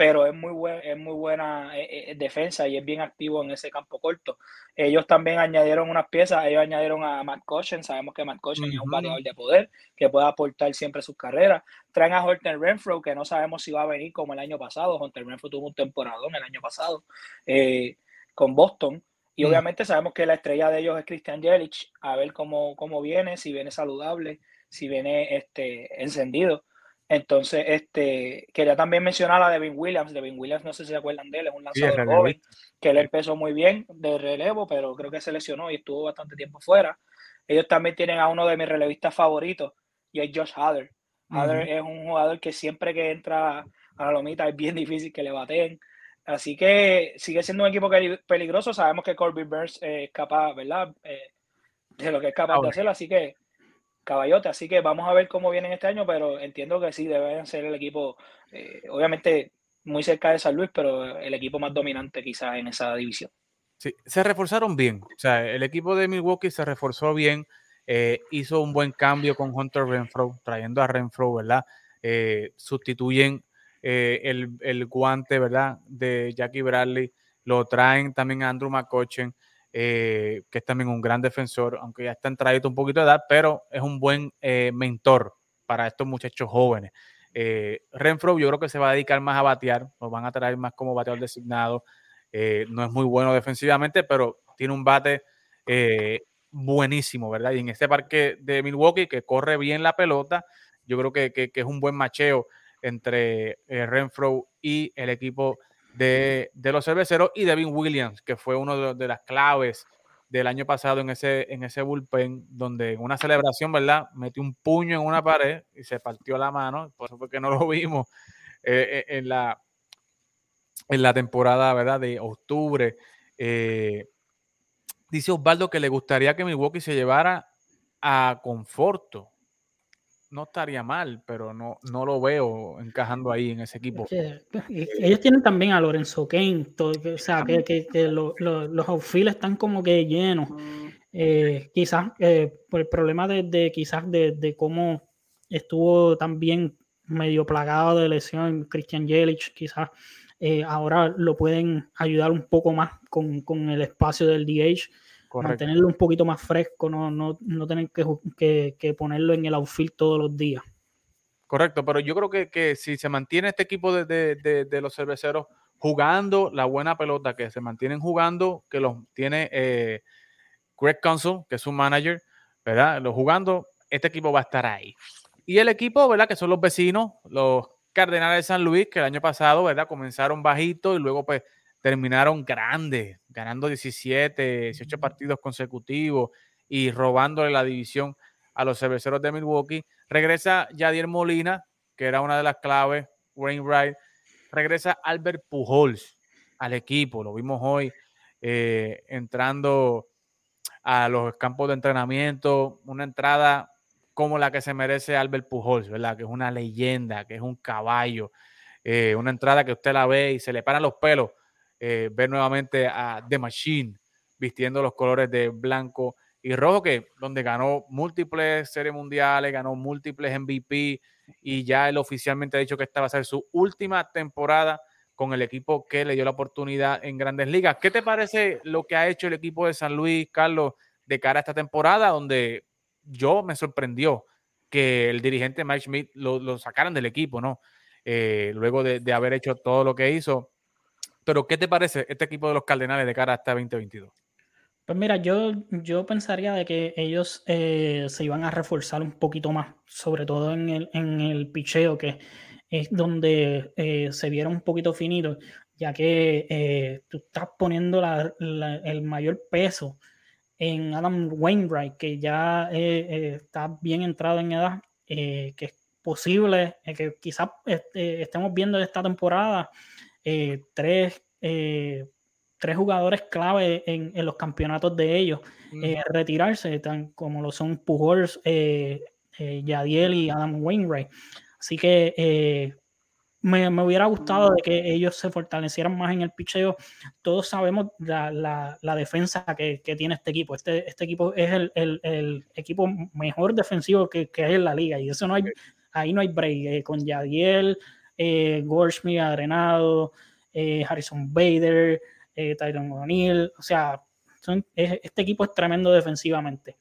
pero es muy, buen, es muy buena eh, eh, defensa y es bien activo en ese campo corto. Ellos también añadieron unas piezas, ellos añadieron a Matt Cochin, sabemos que Matt Cochin es un bateador de poder que puede aportar siempre sus carreras. Traen a Horton Renfro, que no sabemos si va a venir como el año pasado. Horton Renfro tuvo un temporadón el año pasado eh, con Boston. Y obviamente sabemos que la estrella de ellos es Christian Yelich, a ver cómo, cómo viene, si viene saludable, si viene este, encendido. Entonces, este, quería también mencionar a Devin Williams. Devin Williams, no sé si se acuerdan de él, es un lanzador joven que él empezó muy bien de relevo, pero creo que se lesionó y estuvo bastante tiempo fuera. Ellos también tienen a uno de mis relevistas favoritos y es Josh Hader. Hader es un jugador que siempre que entra a la lomita es bien difícil que le baten. Así que sigue siendo un equipo peligroso. Sabemos que Corbin Burns es capaz, ¿verdad? Eh, de lo que es capaz de hacerlo. Así que caballote. Así que vamos a ver cómo vienen este año, pero entiendo que sí, deben ser el equipo, eh, obviamente muy cerca de San Luis, pero el equipo más dominante quizás en esa división. Sí, se reforzaron bien. O sea, el equipo de Milwaukee se reforzó bien, eh, hizo un buen cambio con Hunter Renfro, trayendo a Renfro, ¿verdad? Eh, sustituyen el, el, guante, ¿verdad? De Jackie Bradley, lo traen también a Andrew McCutchen. Eh, que es también un gran defensor, aunque ya está en trayecto un poquito de edad, pero es un buen eh, mentor para estos muchachos jóvenes. Eh, Renfro yo creo que se va a dedicar más a batear, lo van a traer más como bateador designado. no es muy bueno defensivamente, pero tiene un bate eh, buenísimo, ¿verdad? Y en este parque de Milwaukee, que corre bien la pelota, yo creo que, es un buen macheo entre eh, Renfro y el equipo de, los cerveceros y Devin Williams, que fue uno de, las claves del año pasado en ese, en ese bullpen, donde en una celebración, ¿verdad? Metió un puño en una pared y se partió la mano, por eso fue que no lo vimos eh, en, la, en la temporada, ¿verdad? De octubre. Eh, dice Osvaldo que le gustaría que Milwaukee se llevara a Conforto no estaría mal, pero no, no lo veo encajando ahí en ese equipo. Ellos tienen también a Lorenzo Kane, o sea, que, los outfields están como que llenos. Eh, quizás eh, por el problema de, quizás de, cómo estuvo también medio plagado de lesión Christian Jelic, quizás eh, ahora lo pueden ayudar un poco más con, con el espacio del DH mantenerlo un poquito más fresco, no, no, no tener que, que, ponerlo en el outfield todos los días. Correcto, pero yo creo que, que si se mantiene este equipo de, de, de, los cerveceros jugando la buena pelota, que se mantienen jugando, que los tiene eh, Greg Council, que es su manager, ¿verdad? Los jugando, este equipo va a estar ahí. Y el equipo, ¿verdad? Que son los vecinos, los Cardenales de San Luis, que el año pasado, ¿verdad? Comenzaron bajito y luego pues terminaron grandes, ganando 17, 18 partidos consecutivos y robándole la división a los cerveceros de Milwaukee. Regresa Yadier Molina, que era una de las claves, Wainwright. Regresa Albert Pujols al equipo, lo vimos hoy eh, entrando a los campos de entrenamiento, una entrada como la que se merece Albert Pujols, ¿verdad? Que es una leyenda, que es un caballo, eh, una entrada que usted la ve y se le paran los pelos eh, ver nuevamente a The Machine vistiendo los colores de blanco y rojo, que donde ganó múltiples series mundiales, ganó múltiples MVP y ya él oficialmente ha dicho que esta va a ser su última temporada con el equipo que le dio la oportunidad en grandes ligas. ¿Qué te parece lo que ha hecho el equipo de San Luis, Carlos, de cara a esta temporada, donde yo me sorprendió que el dirigente Mike Schmidt lo, sacaran del equipo, ¿no? Eh, luego de haber hecho todo lo que hizo. Pero, ¿qué te parece este equipo de los Cardenales de cara hasta 2022? Pues mira, yo, yo pensaría de que ellos eh, se iban a reforzar un poquito más, sobre todo en el, en el picheo, que es donde eh, se vieron un poquito finitos, ya que eh, tú estás poniendo el mayor peso en Adam Wainwright, que ya está bien entrado en edad, que es posible que quizás este, estemos viendo esta temporada eh, tres, eh, tres jugadores clave en, los campeonatos de ellos eh, retirarse, tan como lo son Pujols, Yadiel y Adam Wainwright. Así que me, hubiera gustado de que ellos se fortalecieran más en el picheo. Todos sabemos la, defensa que, tiene este equipo. Este, este equipo es el, equipo mejor defensivo que, hay en la liga y eso no hay, ahí no hay break. con Yadiel, eh, Goldschmidt, Adrenado, eh, Harrison Bader, eh, Tyron O'Neill, o sea, este equipo es tremendo defensivamente.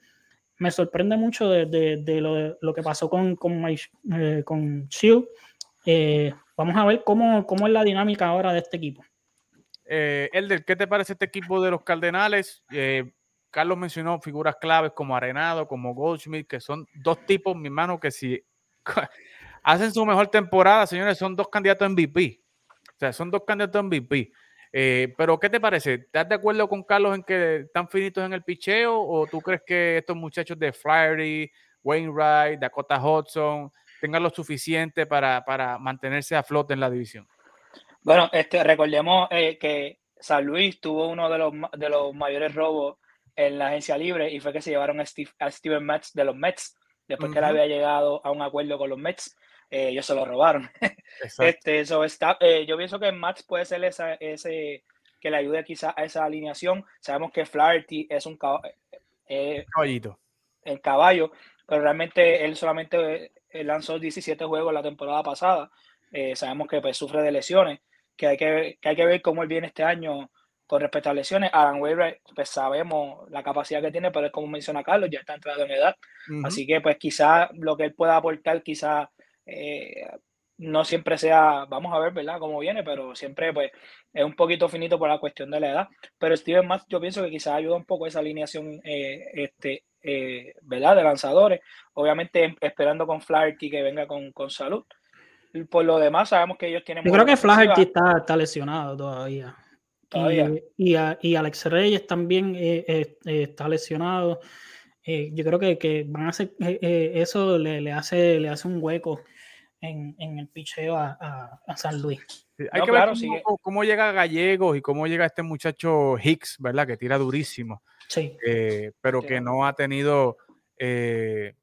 Me sorprende mucho de, lo, que pasó con, con, eh, Shield. vamos a ver cómo, cómo, es la dinámica ahora de este equipo. Elder, ¿qué te parece este equipo de los Cardenales? Carlos mencionó figuras claves como Arenado, como Goldschmidt, que son dos tipos, mi hermano, que si hacen su mejor temporada, señores, son dos candidatos a MVP. O sea, son dos candidatos a MVP. Eh, pero, ¿qué te parece? ¿Estás de acuerdo con Carlos en que están finitos en el picheo? ¿O tú crees que estos muchachos de Flaherty, Wainwright, Dakota Hudson tengan lo suficiente para, mantenerse a flote en la división? Bueno, este, recordemos eh, que San Luis tuvo uno de los, de los mayores robos en la agencia libre y fue que se llevaron a, Steven Metz de los Mets después que él había llegado a un acuerdo con los Mets. Eh, ellos se lo robaron. este, está, eh, yo pienso que Max puede ser esa, ese que le ayude quizá a esa alineación. Sabemos que Flaherty es un eh, caballito. El caballo, pero realmente él solamente lanzó 17 juegos la temporada pasada. sabemos que pues, sufre de lesiones, que hay que, que hay que ver cómo él viene este año con respecto a lesiones, Aaron Weaver, pues sabemos la capacidad que tiene, pero es como menciona Carlos, ya está entrado en edad. Así que, pues, quizá lo que él pueda aportar, quizá eh, no siempre sea, vamos a ver, ¿verdad? Cómo viene, pero siempre pues es un poquito finito por la cuestión de la edad. Pero Steven más yo pienso que quizás ayuda un poco esa alineación, eh, este, eh, ¿verdad? De lanzadores. Obviamente em, esperando con Flaherty que venga con, con, salud. Por lo demás, sabemos que ellos tienen... Yo creo que Flaherty está, está, lesionado todavía. todavía. Y, y, Alex Reyes también eh, está lesionado. yo creo que, que, van a hacer eso le, le, hace, le hace un hueco en, en el picheo a, a, San Luis. hay que ver cómo, cómo, llega Gallegos y cómo llega este muchacho Hicks, ¿verdad? Que tira durísimo. Sí. Eh, pero que no ha tenido eh,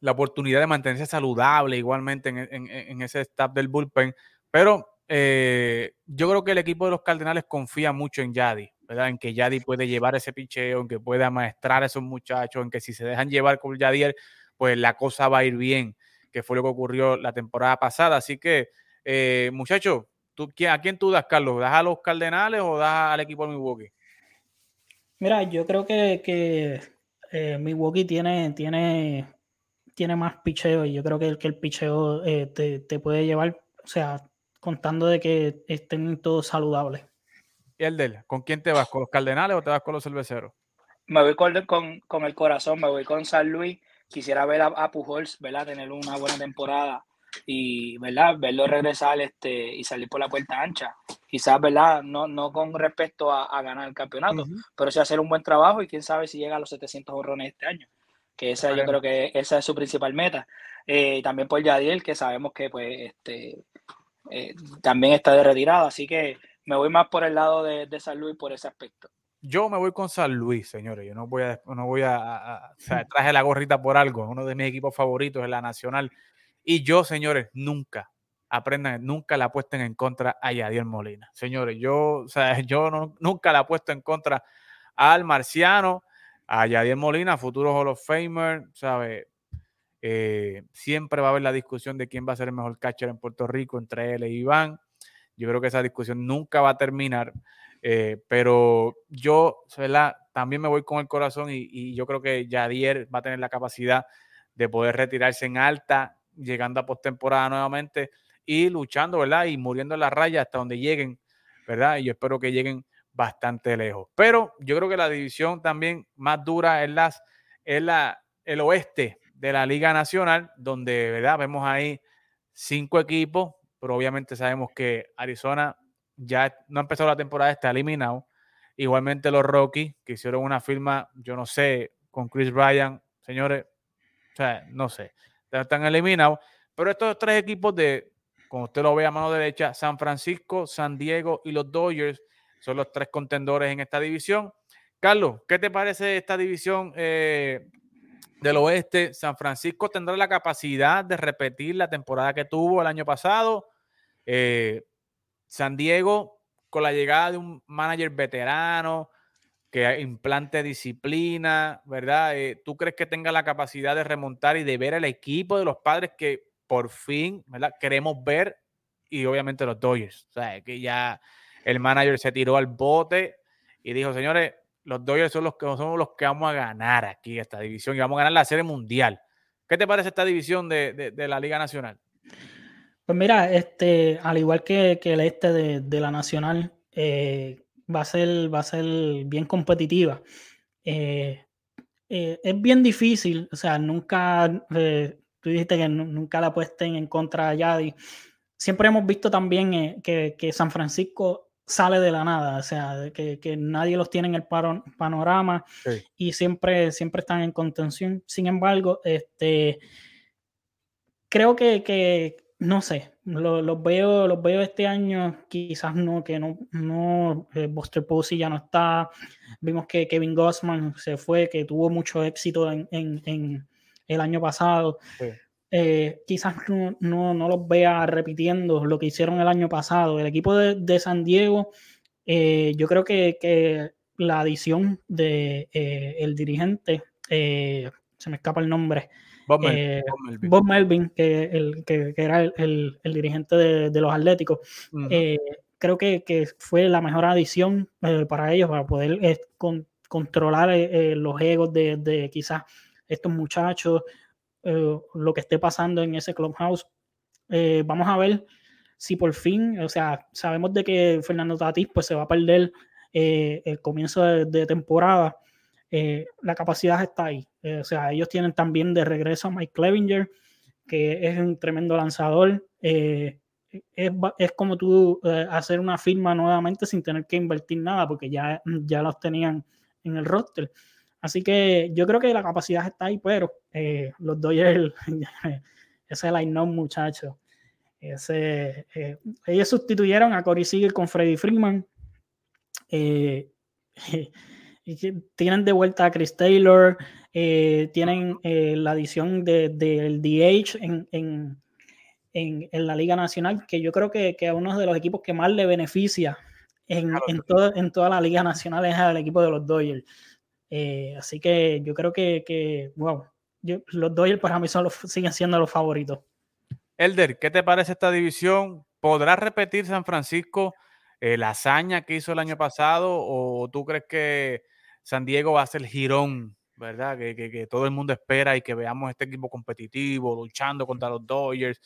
la oportunidad de mantenerse saludable igualmente en, en, en ese staff del bullpen. Pero eh, yo creo que el equipo de los Cardenales confía mucho en Yadi, ¿verdad? En que Yadi puede llevar ese picheo, en que puede amaestrar a esos muchachos, en que si se dejan llevar con Yadier, pues la cosa va a ir bien que fue lo que ocurrió la temporada pasada. Así que, eh, muchachos, ¿a quién tú das, Carlos? ¿Das a los Cardenales o das al equipo de Milwaukee? Mira, yo creo que, que eh, Milwaukee tiene, tiene, tiene más picheo y yo creo que el, que el picheo eh, te, puede llevar, o sea, contando de que estén todos saludables. ¿Y el del? ¿Con quién te vas? ¿Con los Cardenales o te vas con los cerveceros? Me voy con, con, con el corazón, me voy con San Luis quisiera ver a, Pujols, ¿verdad? Tener una buena temporada y, ¿verdad? Verlo regresar este, y salir por la puerta ancha. Quizás, ¿verdad? No, no con respecto a, ganar el campeonato, pero sí hacer un buen trabajo y quién sabe si llega a los 700 horrones este año. Que esa yo creo que esa es su principal meta. Eh, también por Yadiel, que sabemos que pues este eh, también está de retirada, así que me voy más por el lado de, de San Luis por ese aspecto. Yo me voy con San Luis, señores. Yo no voy a, no voy a, traje la gorrita por algo. Uno de mis equipos favoritos es la Nacional. Y yo, señores, nunca, aprendan, nunca la apuesten en contra a Yadier Molina. Señores, yo, o sea, yo nunca la apuesto en contra al Marciano, a Yadier Molina, futuro Hall of Famer. Eh, siempre va a haber la discusión de quién va a ser el mejor catcher en Puerto Rico entre él e Iván. Yo creo que esa discusión nunca va a terminar. Eh, pero yo. También me voy con el corazón y, yo creo que Yadier va a tener la capacidad de poder retirarse en alta, llegando a postemporada nuevamente y luchando, ¿verdad? Y muriendo en la raya hasta donde lleguen, ¿verdad? Y yo espero que lleguen bastante lejos. Pero yo creo que la división también más dura es, las, es la, el oeste de la Liga Nacional, donde, ¿verdad? Vemos ahí cinco equipos, pero obviamente sabemos que Arizona ya no ha empezado la temporada, está eliminado. Igualmente los Rockies, que hicieron una firma, yo no sé, con Chris Bryan, señores, o sea, no sé, están eliminados. Pero estos tres equipos de, como usted lo ve a mano derecha, San Francisco, San Diego y los Dodgers son los tres contendores en esta división. Carlos, ¿qué te parece esta división eh, del oeste? San Francisco tendrá la capacidad de repetir la temporada que tuvo el año pasado. Eh, San Diego, con la llegada de un manager veterano que implante disciplina, ¿verdad? Eh, ¿Tú crees que tenga la capacidad de remontar y de ver el equipo de los padres que por fin, ¿verdad? Queremos ver y obviamente los Dodgers. O sea, que ya el manager se tiró al bote y dijo, señores, los Dodgers son los que somos los que vamos a ganar aquí esta división y vamos a ganar la serie mundial. ¿Qué te parece esta división de la Liga Nacional? Pues mira, este, al igual que, el este de, la Nacional, eh, va, a ser, va a ser bien competitiva. Eh, eh, es bien difícil, o sea, nunca, tú dijiste que nunca la puesten en contra de Yadi. Siempre hemos visto también que, San Francisco sale de la nada, o sea, que, nadie los tiene en el panorama y siempre, siempre están en contención. Sin embargo, este, creo que no sé, los veo, los veo este año, quizás no, que no, no, eh, Buster Posey ya no está, vimos que Kevin Gossman se fue, que tuvo mucho éxito en, el año pasado, eh, quizás no, los vea repitiendo lo que hicieron el año pasado. El equipo de, San Diego, eh, yo creo que, la adición de el dirigente, se me escapa el nombre, Bob, Melvin. Eh, que, el, que, era el, dirigente de, los Atléticos. Eh, creo que, fue la mejor adición eh, para ellos, para poder controlar los egos de, quizás estos muchachos, lo que esté pasando en ese clubhouse. eh, vamos a ver si por fin, o sea, sabemos de que Fernando Tatis pues se va a perder eh, el comienzo de, temporada. Eh, la capacidad está ahí. o sea, ellos tienen también de regreso a Mike Clevinger, que es un tremendo lanzador. Es, es, como tú hacer una firma nuevamente sin tener que invertir nada, porque ya, ya los tenían en el roster. Así que yo creo que la capacidad está ahí, pero los Dodgers, ese line-up, muchachos ese, eh, ellos sustituyeron a Corey Seager con Freddie Freeman. Eh, tienen de vuelta a Chris Taylor. Eh, tienen la adición del DH en, en, en, en, la Liga Nacional, que yo creo que, que, a uno de los equipos que más le beneficia en, en, en toda la Liga Nacional es al equipo de los Dodgers. así que yo creo que, que wow, los Dodgers para mí son los, siguen siendo los favoritos. Elder, ¿qué te parece esta división? ¿Podrá repetir San Francisco eh, la hazaña que hizo el año pasado o tú crees que San Diego va a ser el girón, verdad? Que, todo el mundo espera y que veamos este equipo competitivo, luchando contra los Dodgers,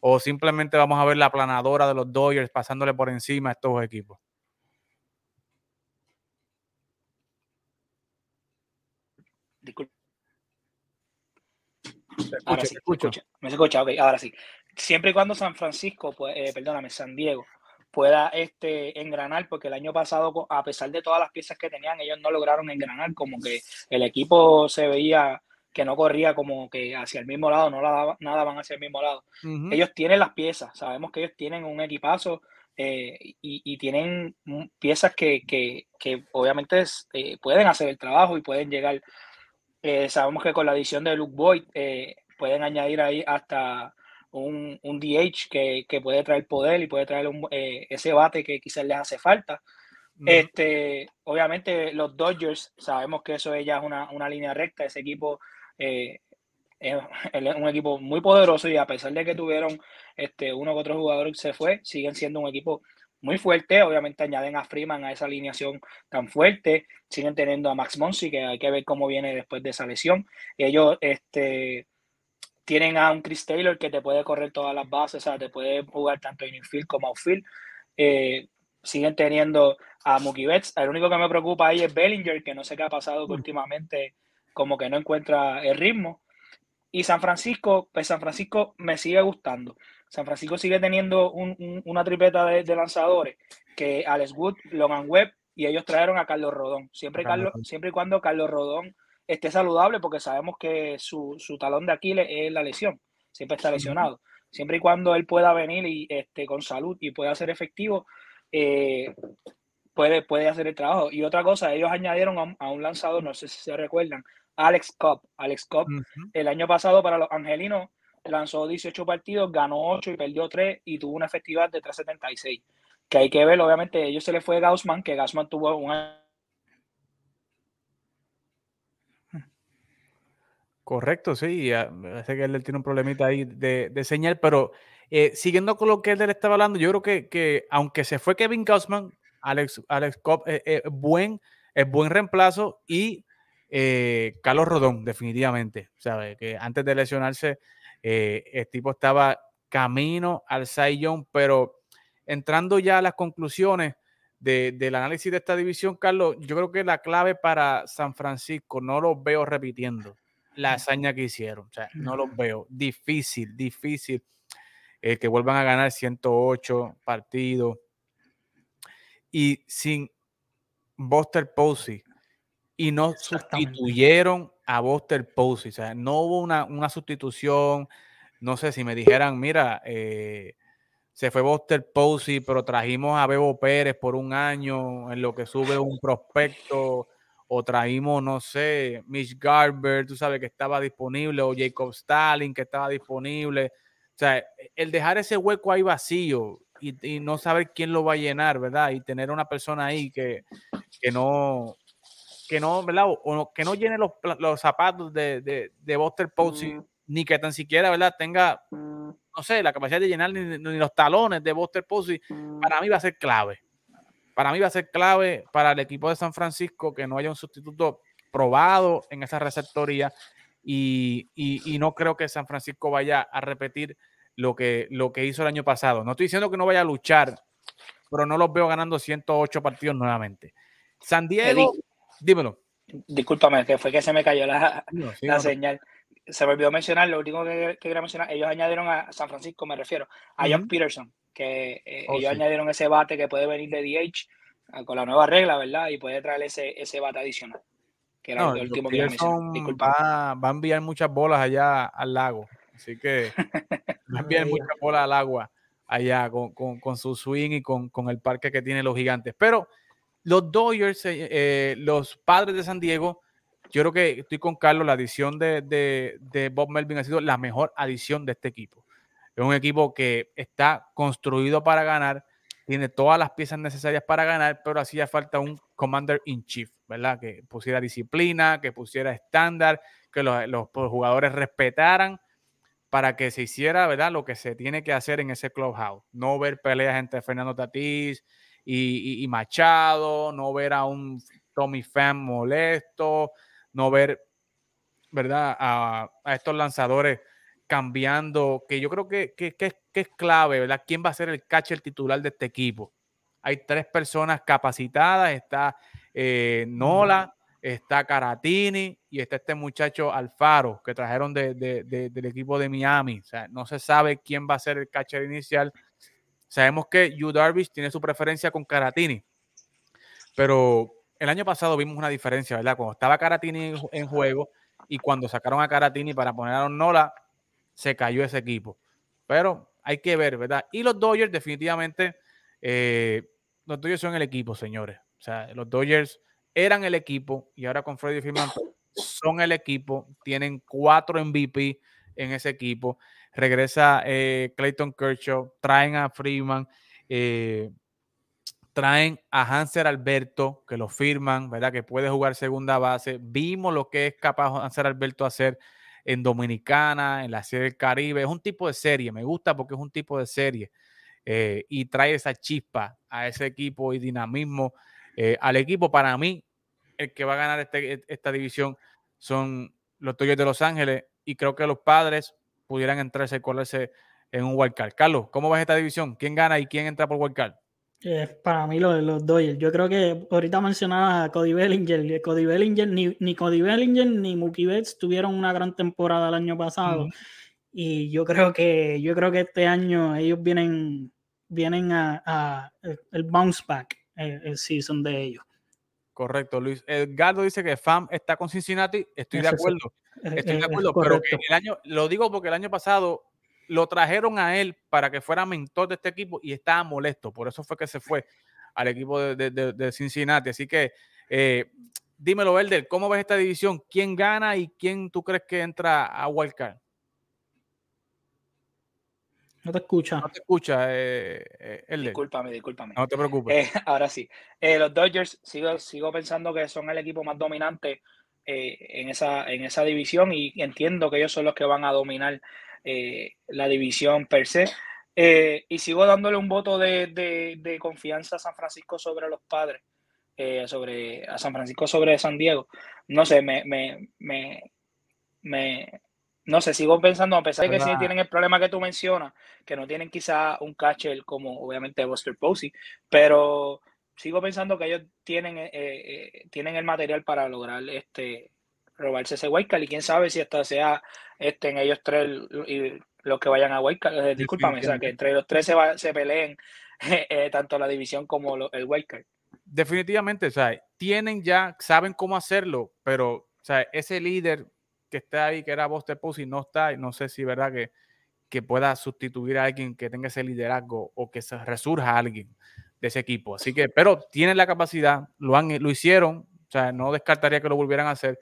o simplemente vamos a ver la planadora de los Dodgers pasándole por encima a estos equipos. Disculpe. ahora sí, escucha. Me escucha, ok, ahora sí siempre y cuando San Francisco, pues, eh, perdóname, San Diego, pueda este, engranar, porque el año pasado, a pesar de todas las piezas que tenían, ellos no lograron engranar, como que el equipo se veía que no corría como que hacia el mismo lado, no la daba, nada van hacia el mismo lado. Ellos tienen las piezas, sabemos que ellos tienen un equipazo eh, y, tienen piezas que, que, que obviamente eh, pueden hacer el trabajo y pueden llegar. sabemos que con la adición de Luke Boyd pueden añadir ahí hasta un, un DH que, que, puede traer poder y puede traer un, eh, ese bate que quizás les hace falta. Este, obviamente los Dodgers, sabemos que eso ya es una, una línea recta, ese equipo eh, es un equipo muy poderoso y a pesar de que tuvieron este, uno que otro jugador que se fue, siguen siendo un equipo muy fuerte, obviamente añaden a Freeman a esa alineación tan fuerte, siguen teniendo a Max Monsi, que hay que ver cómo viene después de esa lesión. Ellos, este, tienen a un Chris Taylor que te puede correr todas las bases, o sea, te puede jugar tanto en infield como outfield. Eh, siguen teniendo a Mookie Betts. El único que me preocupa ahí es Bellinger, que no sé qué ha pasado mm. últimamente, como que no encuentra el ritmo. Y San Francisco, pues San Francisco me sigue gustando. San Francisco sigue teniendo una tripleta de, lanzadores que Alex Wood, Logan Webb y ellos trajeron a Carlos Rodón. Siempre, Carlos, siempre y cuando Carlos Rodón esté saludable, porque sabemos que su, talón de Aquiles es la lesión, siempre está lesionado. Siempre y cuando él pueda venir y este, con salud y pueda ser efectivo, eh, puede, puede hacer el trabajo. Y otra cosa, ellos añadieron a, un lanzador, no sé si se recuerdan, Alex Cobb. Alex Cobb, el año pasado para los angelinos, lanzó 18 partidos, ganó 8 y perdió 3 y tuvo una efectividad de 376. Que hay que ver, obviamente, ellos se le fue Gaussman, que Gaussman tuvo un Correcto, sí. Parece que él tiene un problemita ahí de, señal, pero eh, siguiendo con lo que él estaba hablando, yo creo que, que aunque se fue Kevin Gausman, Alex, Alex Cobb eh, eh, buen, es buen reemplazo y Carlos Rodón, definitivamente. ¿sabe? Que antes de lesionarse, el tipo estaba camino al Young, pero entrando ya a las conclusiones del análisis de esta división, Carlos, yo creo que la clave para San Francisco, no lo veo repitiendo la hazaña que hicieron. O sea, no los veo. Difícil, difícil eh, que vuelvan a ganar 108 partidos. Y sin Buster Posey. Y no sustituyeron a Buster Posey. O sea, no hubo una, sustitución. No sé si me dijeran, mira, eh, se fue Buster Posey, pero trajimos a Bebo Pérez por un año en lo que sube un prospecto o traímos, no sé, Mitch Garber, tú sabes que estaba disponible, o Jacob Stalin que estaba disponible. O sea, el dejar ese hueco ahí vacío y, no saber quién lo va a llenar, ¿verdad? Y tener una persona ahí que, que no, que no, ¿verdad? O, que no llene los, los zapatos de, de, de Buster Posey, mm. ni que tan siquiera, ¿verdad? Tenga, mm. no sé, la capacidad de llenar ni, ni los talones de Buster Posey, mm. para mí va a ser clave para mí va a ser clave para el equipo de San Francisco que no haya un sustituto probado en esa receptoría y, no creo que San Francisco vaya a repetir lo que, lo que hizo el año pasado. No estoy diciendo que no vaya a luchar, pero no los veo ganando 108 partidos nuevamente. San Diego, dímelo. Discúlpame, que fue que se me cayó la, la señal. Se me olvidó mencionar, lo último que, quería mencionar, ellos añadieron a San Francisco, me refiero, a John Peterson, que eh, oh, ellos añadieron ese bate que puede venir de DH ah, con la nueva regla, ¿verdad? Y puede traer ese, ese bate adicional. Que era el último que Va, va, a enviar muchas bolas allá al lago. Así que va a enviar muchas bolas al agua allá con, con, con, su swing y con, con, el parque que tienen los gigantes. Pero los Dodgers, eh, eh, los padres de San Diego, yo creo que estoy con Carlos, la adición de, de, de, Bob Melvin ha sido la mejor adición de este equipo. Es un equipo que está construido para ganar, tiene todas las piezas necesarias para ganar, pero hacía falta un commander in chief, ¿verdad? Que pusiera disciplina, que pusiera estándar, que los, los, jugadores respetaran para que se hiciera, ¿verdad? Lo que se tiene que hacer en ese clubhouse. No ver peleas entre Fernando Tatís y, Machado, no ver a un Tommy Pham molesto, no ver, ¿verdad? A, estos lanzadores cambiando, que yo creo que, que, es clave, ¿verdad? ¿Quién va a ser el catcher titular de este equipo? Hay tres personas capacitadas, está eh, Nola, está Caratini y está este muchacho Alfaro que trajeron del equipo de Miami. O sea, no se sabe quién va a ser el catcher inicial. Sabemos que Yu Darvish tiene su preferencia con Caratini, pero el año pasado vimos una diferencia, ¿verdad? Cuando estaba Caratini en, juego y cuando sacaron a Caratini para poner a Nola, se cayó ese equipo. Pero hay que ver, ¿verdad? Y los Dodgers, definitivamente, eh, los Dodgers son el equipo, señores. O sea, los Dodgers eran el equipo y ahora con Freddy Freeman son el equipo. Tienen cuatro MVP en ese equipo regresa eh, Clayton Kershaw, traen a Freeman, eh, traen a Hanser Alberto, que lo firman, ¿verdad? Que puede jugar segunda base. Vimos lo que es capaz Hanser Alberto hacer en Dominicana, en la Serie del Caribe. Es un tipo de serie, me gusta porque es un tipo de serie. Eh, y trae esa chispa a ese equipo y dinamismo al equipo. Para mí, el que va a ganar este, esta división son los Toyos de Los Ángeles y creo que los padres pudieran entrarse y colarse en un wildcard. Carlos, ¿cómo ves esta división? ¿Quién gana y quién entra por wildcard? Eh, para mí los, los Dodgers. Yo creo que ahorita mencionaba a Cody Bellinger. Cody Bellinger, ni, ni Cody Bellinger ni Mookie Betts tuvieron una gran temporada el año pasado. Y yo creo que yo creo que este año ellos vienen, vienen a, el bounce back, el, el season de ellos. Correcto, Luis. Edgardo dice que FAM está con Cincinnati. Estoy de acuerdo. Estoy de acuerdo, pero que el año, lo digo porque el año pasado lo trajeron a él para que fuera mentor de este equipo y estaba molesto. Por eso fue que se fue al equipo de, Cincinnati. Así que eh, dímelo, Belder, ¿cómo ves esta división? ¿Quién gana y quién tú crees que entra a Wildcard? No te escucha. No te escucha, eh, eh Discúlpame, discúlpame. No te preocupes. Eh, ahora sí. Eh, los Dodgers, sigo, sigo pensando que son el equipo más dominante en, esa, en esa división y entiendo que ellos son los que van a dominar la división per se. y sigo dándole un voto de, de, confianza a San Francisco sobre los padres, sobre, a San Francisco sobre San Diego. No sé, me, me, me, me no sé, sigo pensando, a pesar de que sí tienen el problema que tú mencionas, que no tienen quizá un catcher como obviamente Buster Posey, pero sigo pensando que ellos tienen, eh, eh, tienen el material para lograr este robarse ese Wildcard y quién sabe si hasta sea este, en ellos tres y los que vayan a Wildcard, eh, discúlpame, o sea, que entre los tres se, se peleen tanto la división como el Wildcard. Definitivamente, o sea, tienen ya, saben cómo hacerlo, pero o sea, ese líder que está ahí, que era Buster Posey, no está, y no sé si verdad que, que pueda sustituir a alguien que tenga ese liderazgo o que se resurja alguien de ese equipo. Así que, pero tienen la capacidad, lo, han, lo hicieron, o sea, no descartaría que lo volvieran a hacer.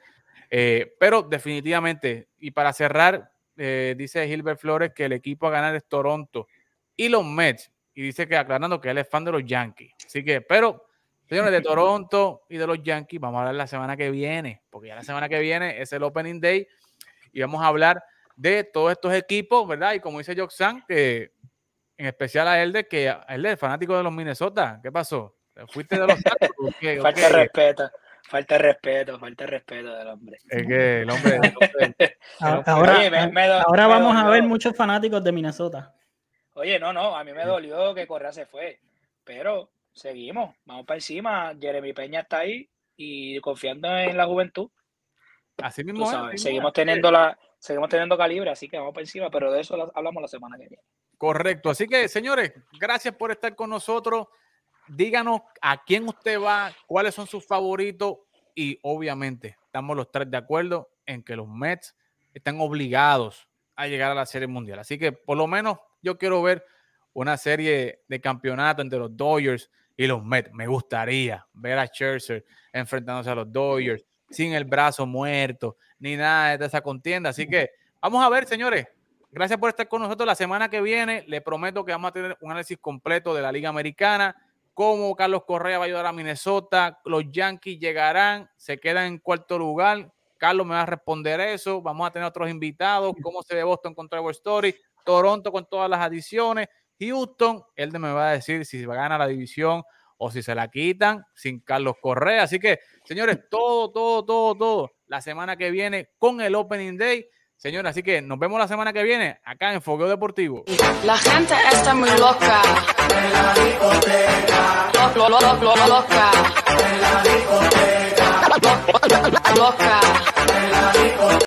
Eh, pero definitivamente, y para cerrar, eh, dice Gilbert Flores que el equipo a ganar es Toronto y los Mets. Y dice que aclarando que él es fan de los Yankees. Así que, pero Señores, de Toronto y de los Yankees, vamos a hablar la semana que viene, porque ya la semana que viene es el Opening Day y vamos a hablar de todos estos equipos, ¿verdad? Y como dice Joxan, que en especial a él de que él es fanático de los Minnesota. ¿Qué pasó? ¿Fuiste de los Falta de respeto. Falta de respeto, falta de respeto del hombre. Es que el hombre. ahora, ahora vamos a ver muchos fanáticos de Minnesota. Oye, no, no, a mí me dolió que Correa se fue, pero seguimos, vamos para encima. Jeremy Peña está ahí y confiando en la juventud. Así mismo, seguimos teniendo la, seguimos teniendo calibre, así que vamos para encima, pero de eso hablamos la semana que viene. Correcto, así que señores, gracias por estar con nosotros. Díganos a quién usted va, cuáles son sus favoritos y obviamente estamos los tres de acuerdo en que los Mets están obligados a llegar a la Serie Mundial. Así que por lo menos yo quiero ver una serie de campeonato entre los Dodgers y los Mets. Me gustaría ver a Scherzer enfrentándose a los Dodgers sin el brazo muerto ni nada de esa contienda. Así que vamos a ver, señores. Gracias por estar con nosotros la semana que viene. Le prometo que vamos a tener un análisis completo de la Liga Americana, cómo Carlos Correa va a ayudar a Minnesota, los Yankees llegarán, se quedan en cuarto lugar. Carlos me va a responder eso. Vamos a tener otros invitados, cómo se ve Boston con Trevor Story, Toronto con todas las adiciones, Houston, él me va a decir si va a ganar la división o si se la quitan sin Carlos Correa. Así que, señores, todo, todo, todo, todo la semana que viene con el Opening Day. Señora, así que nos vemos la semana que viene acá en Fogueo Deportivo. La gente está muy loca. En la discoteca. Lo, lo, lo, loca. En la discoteca. Loca. En la discoteca.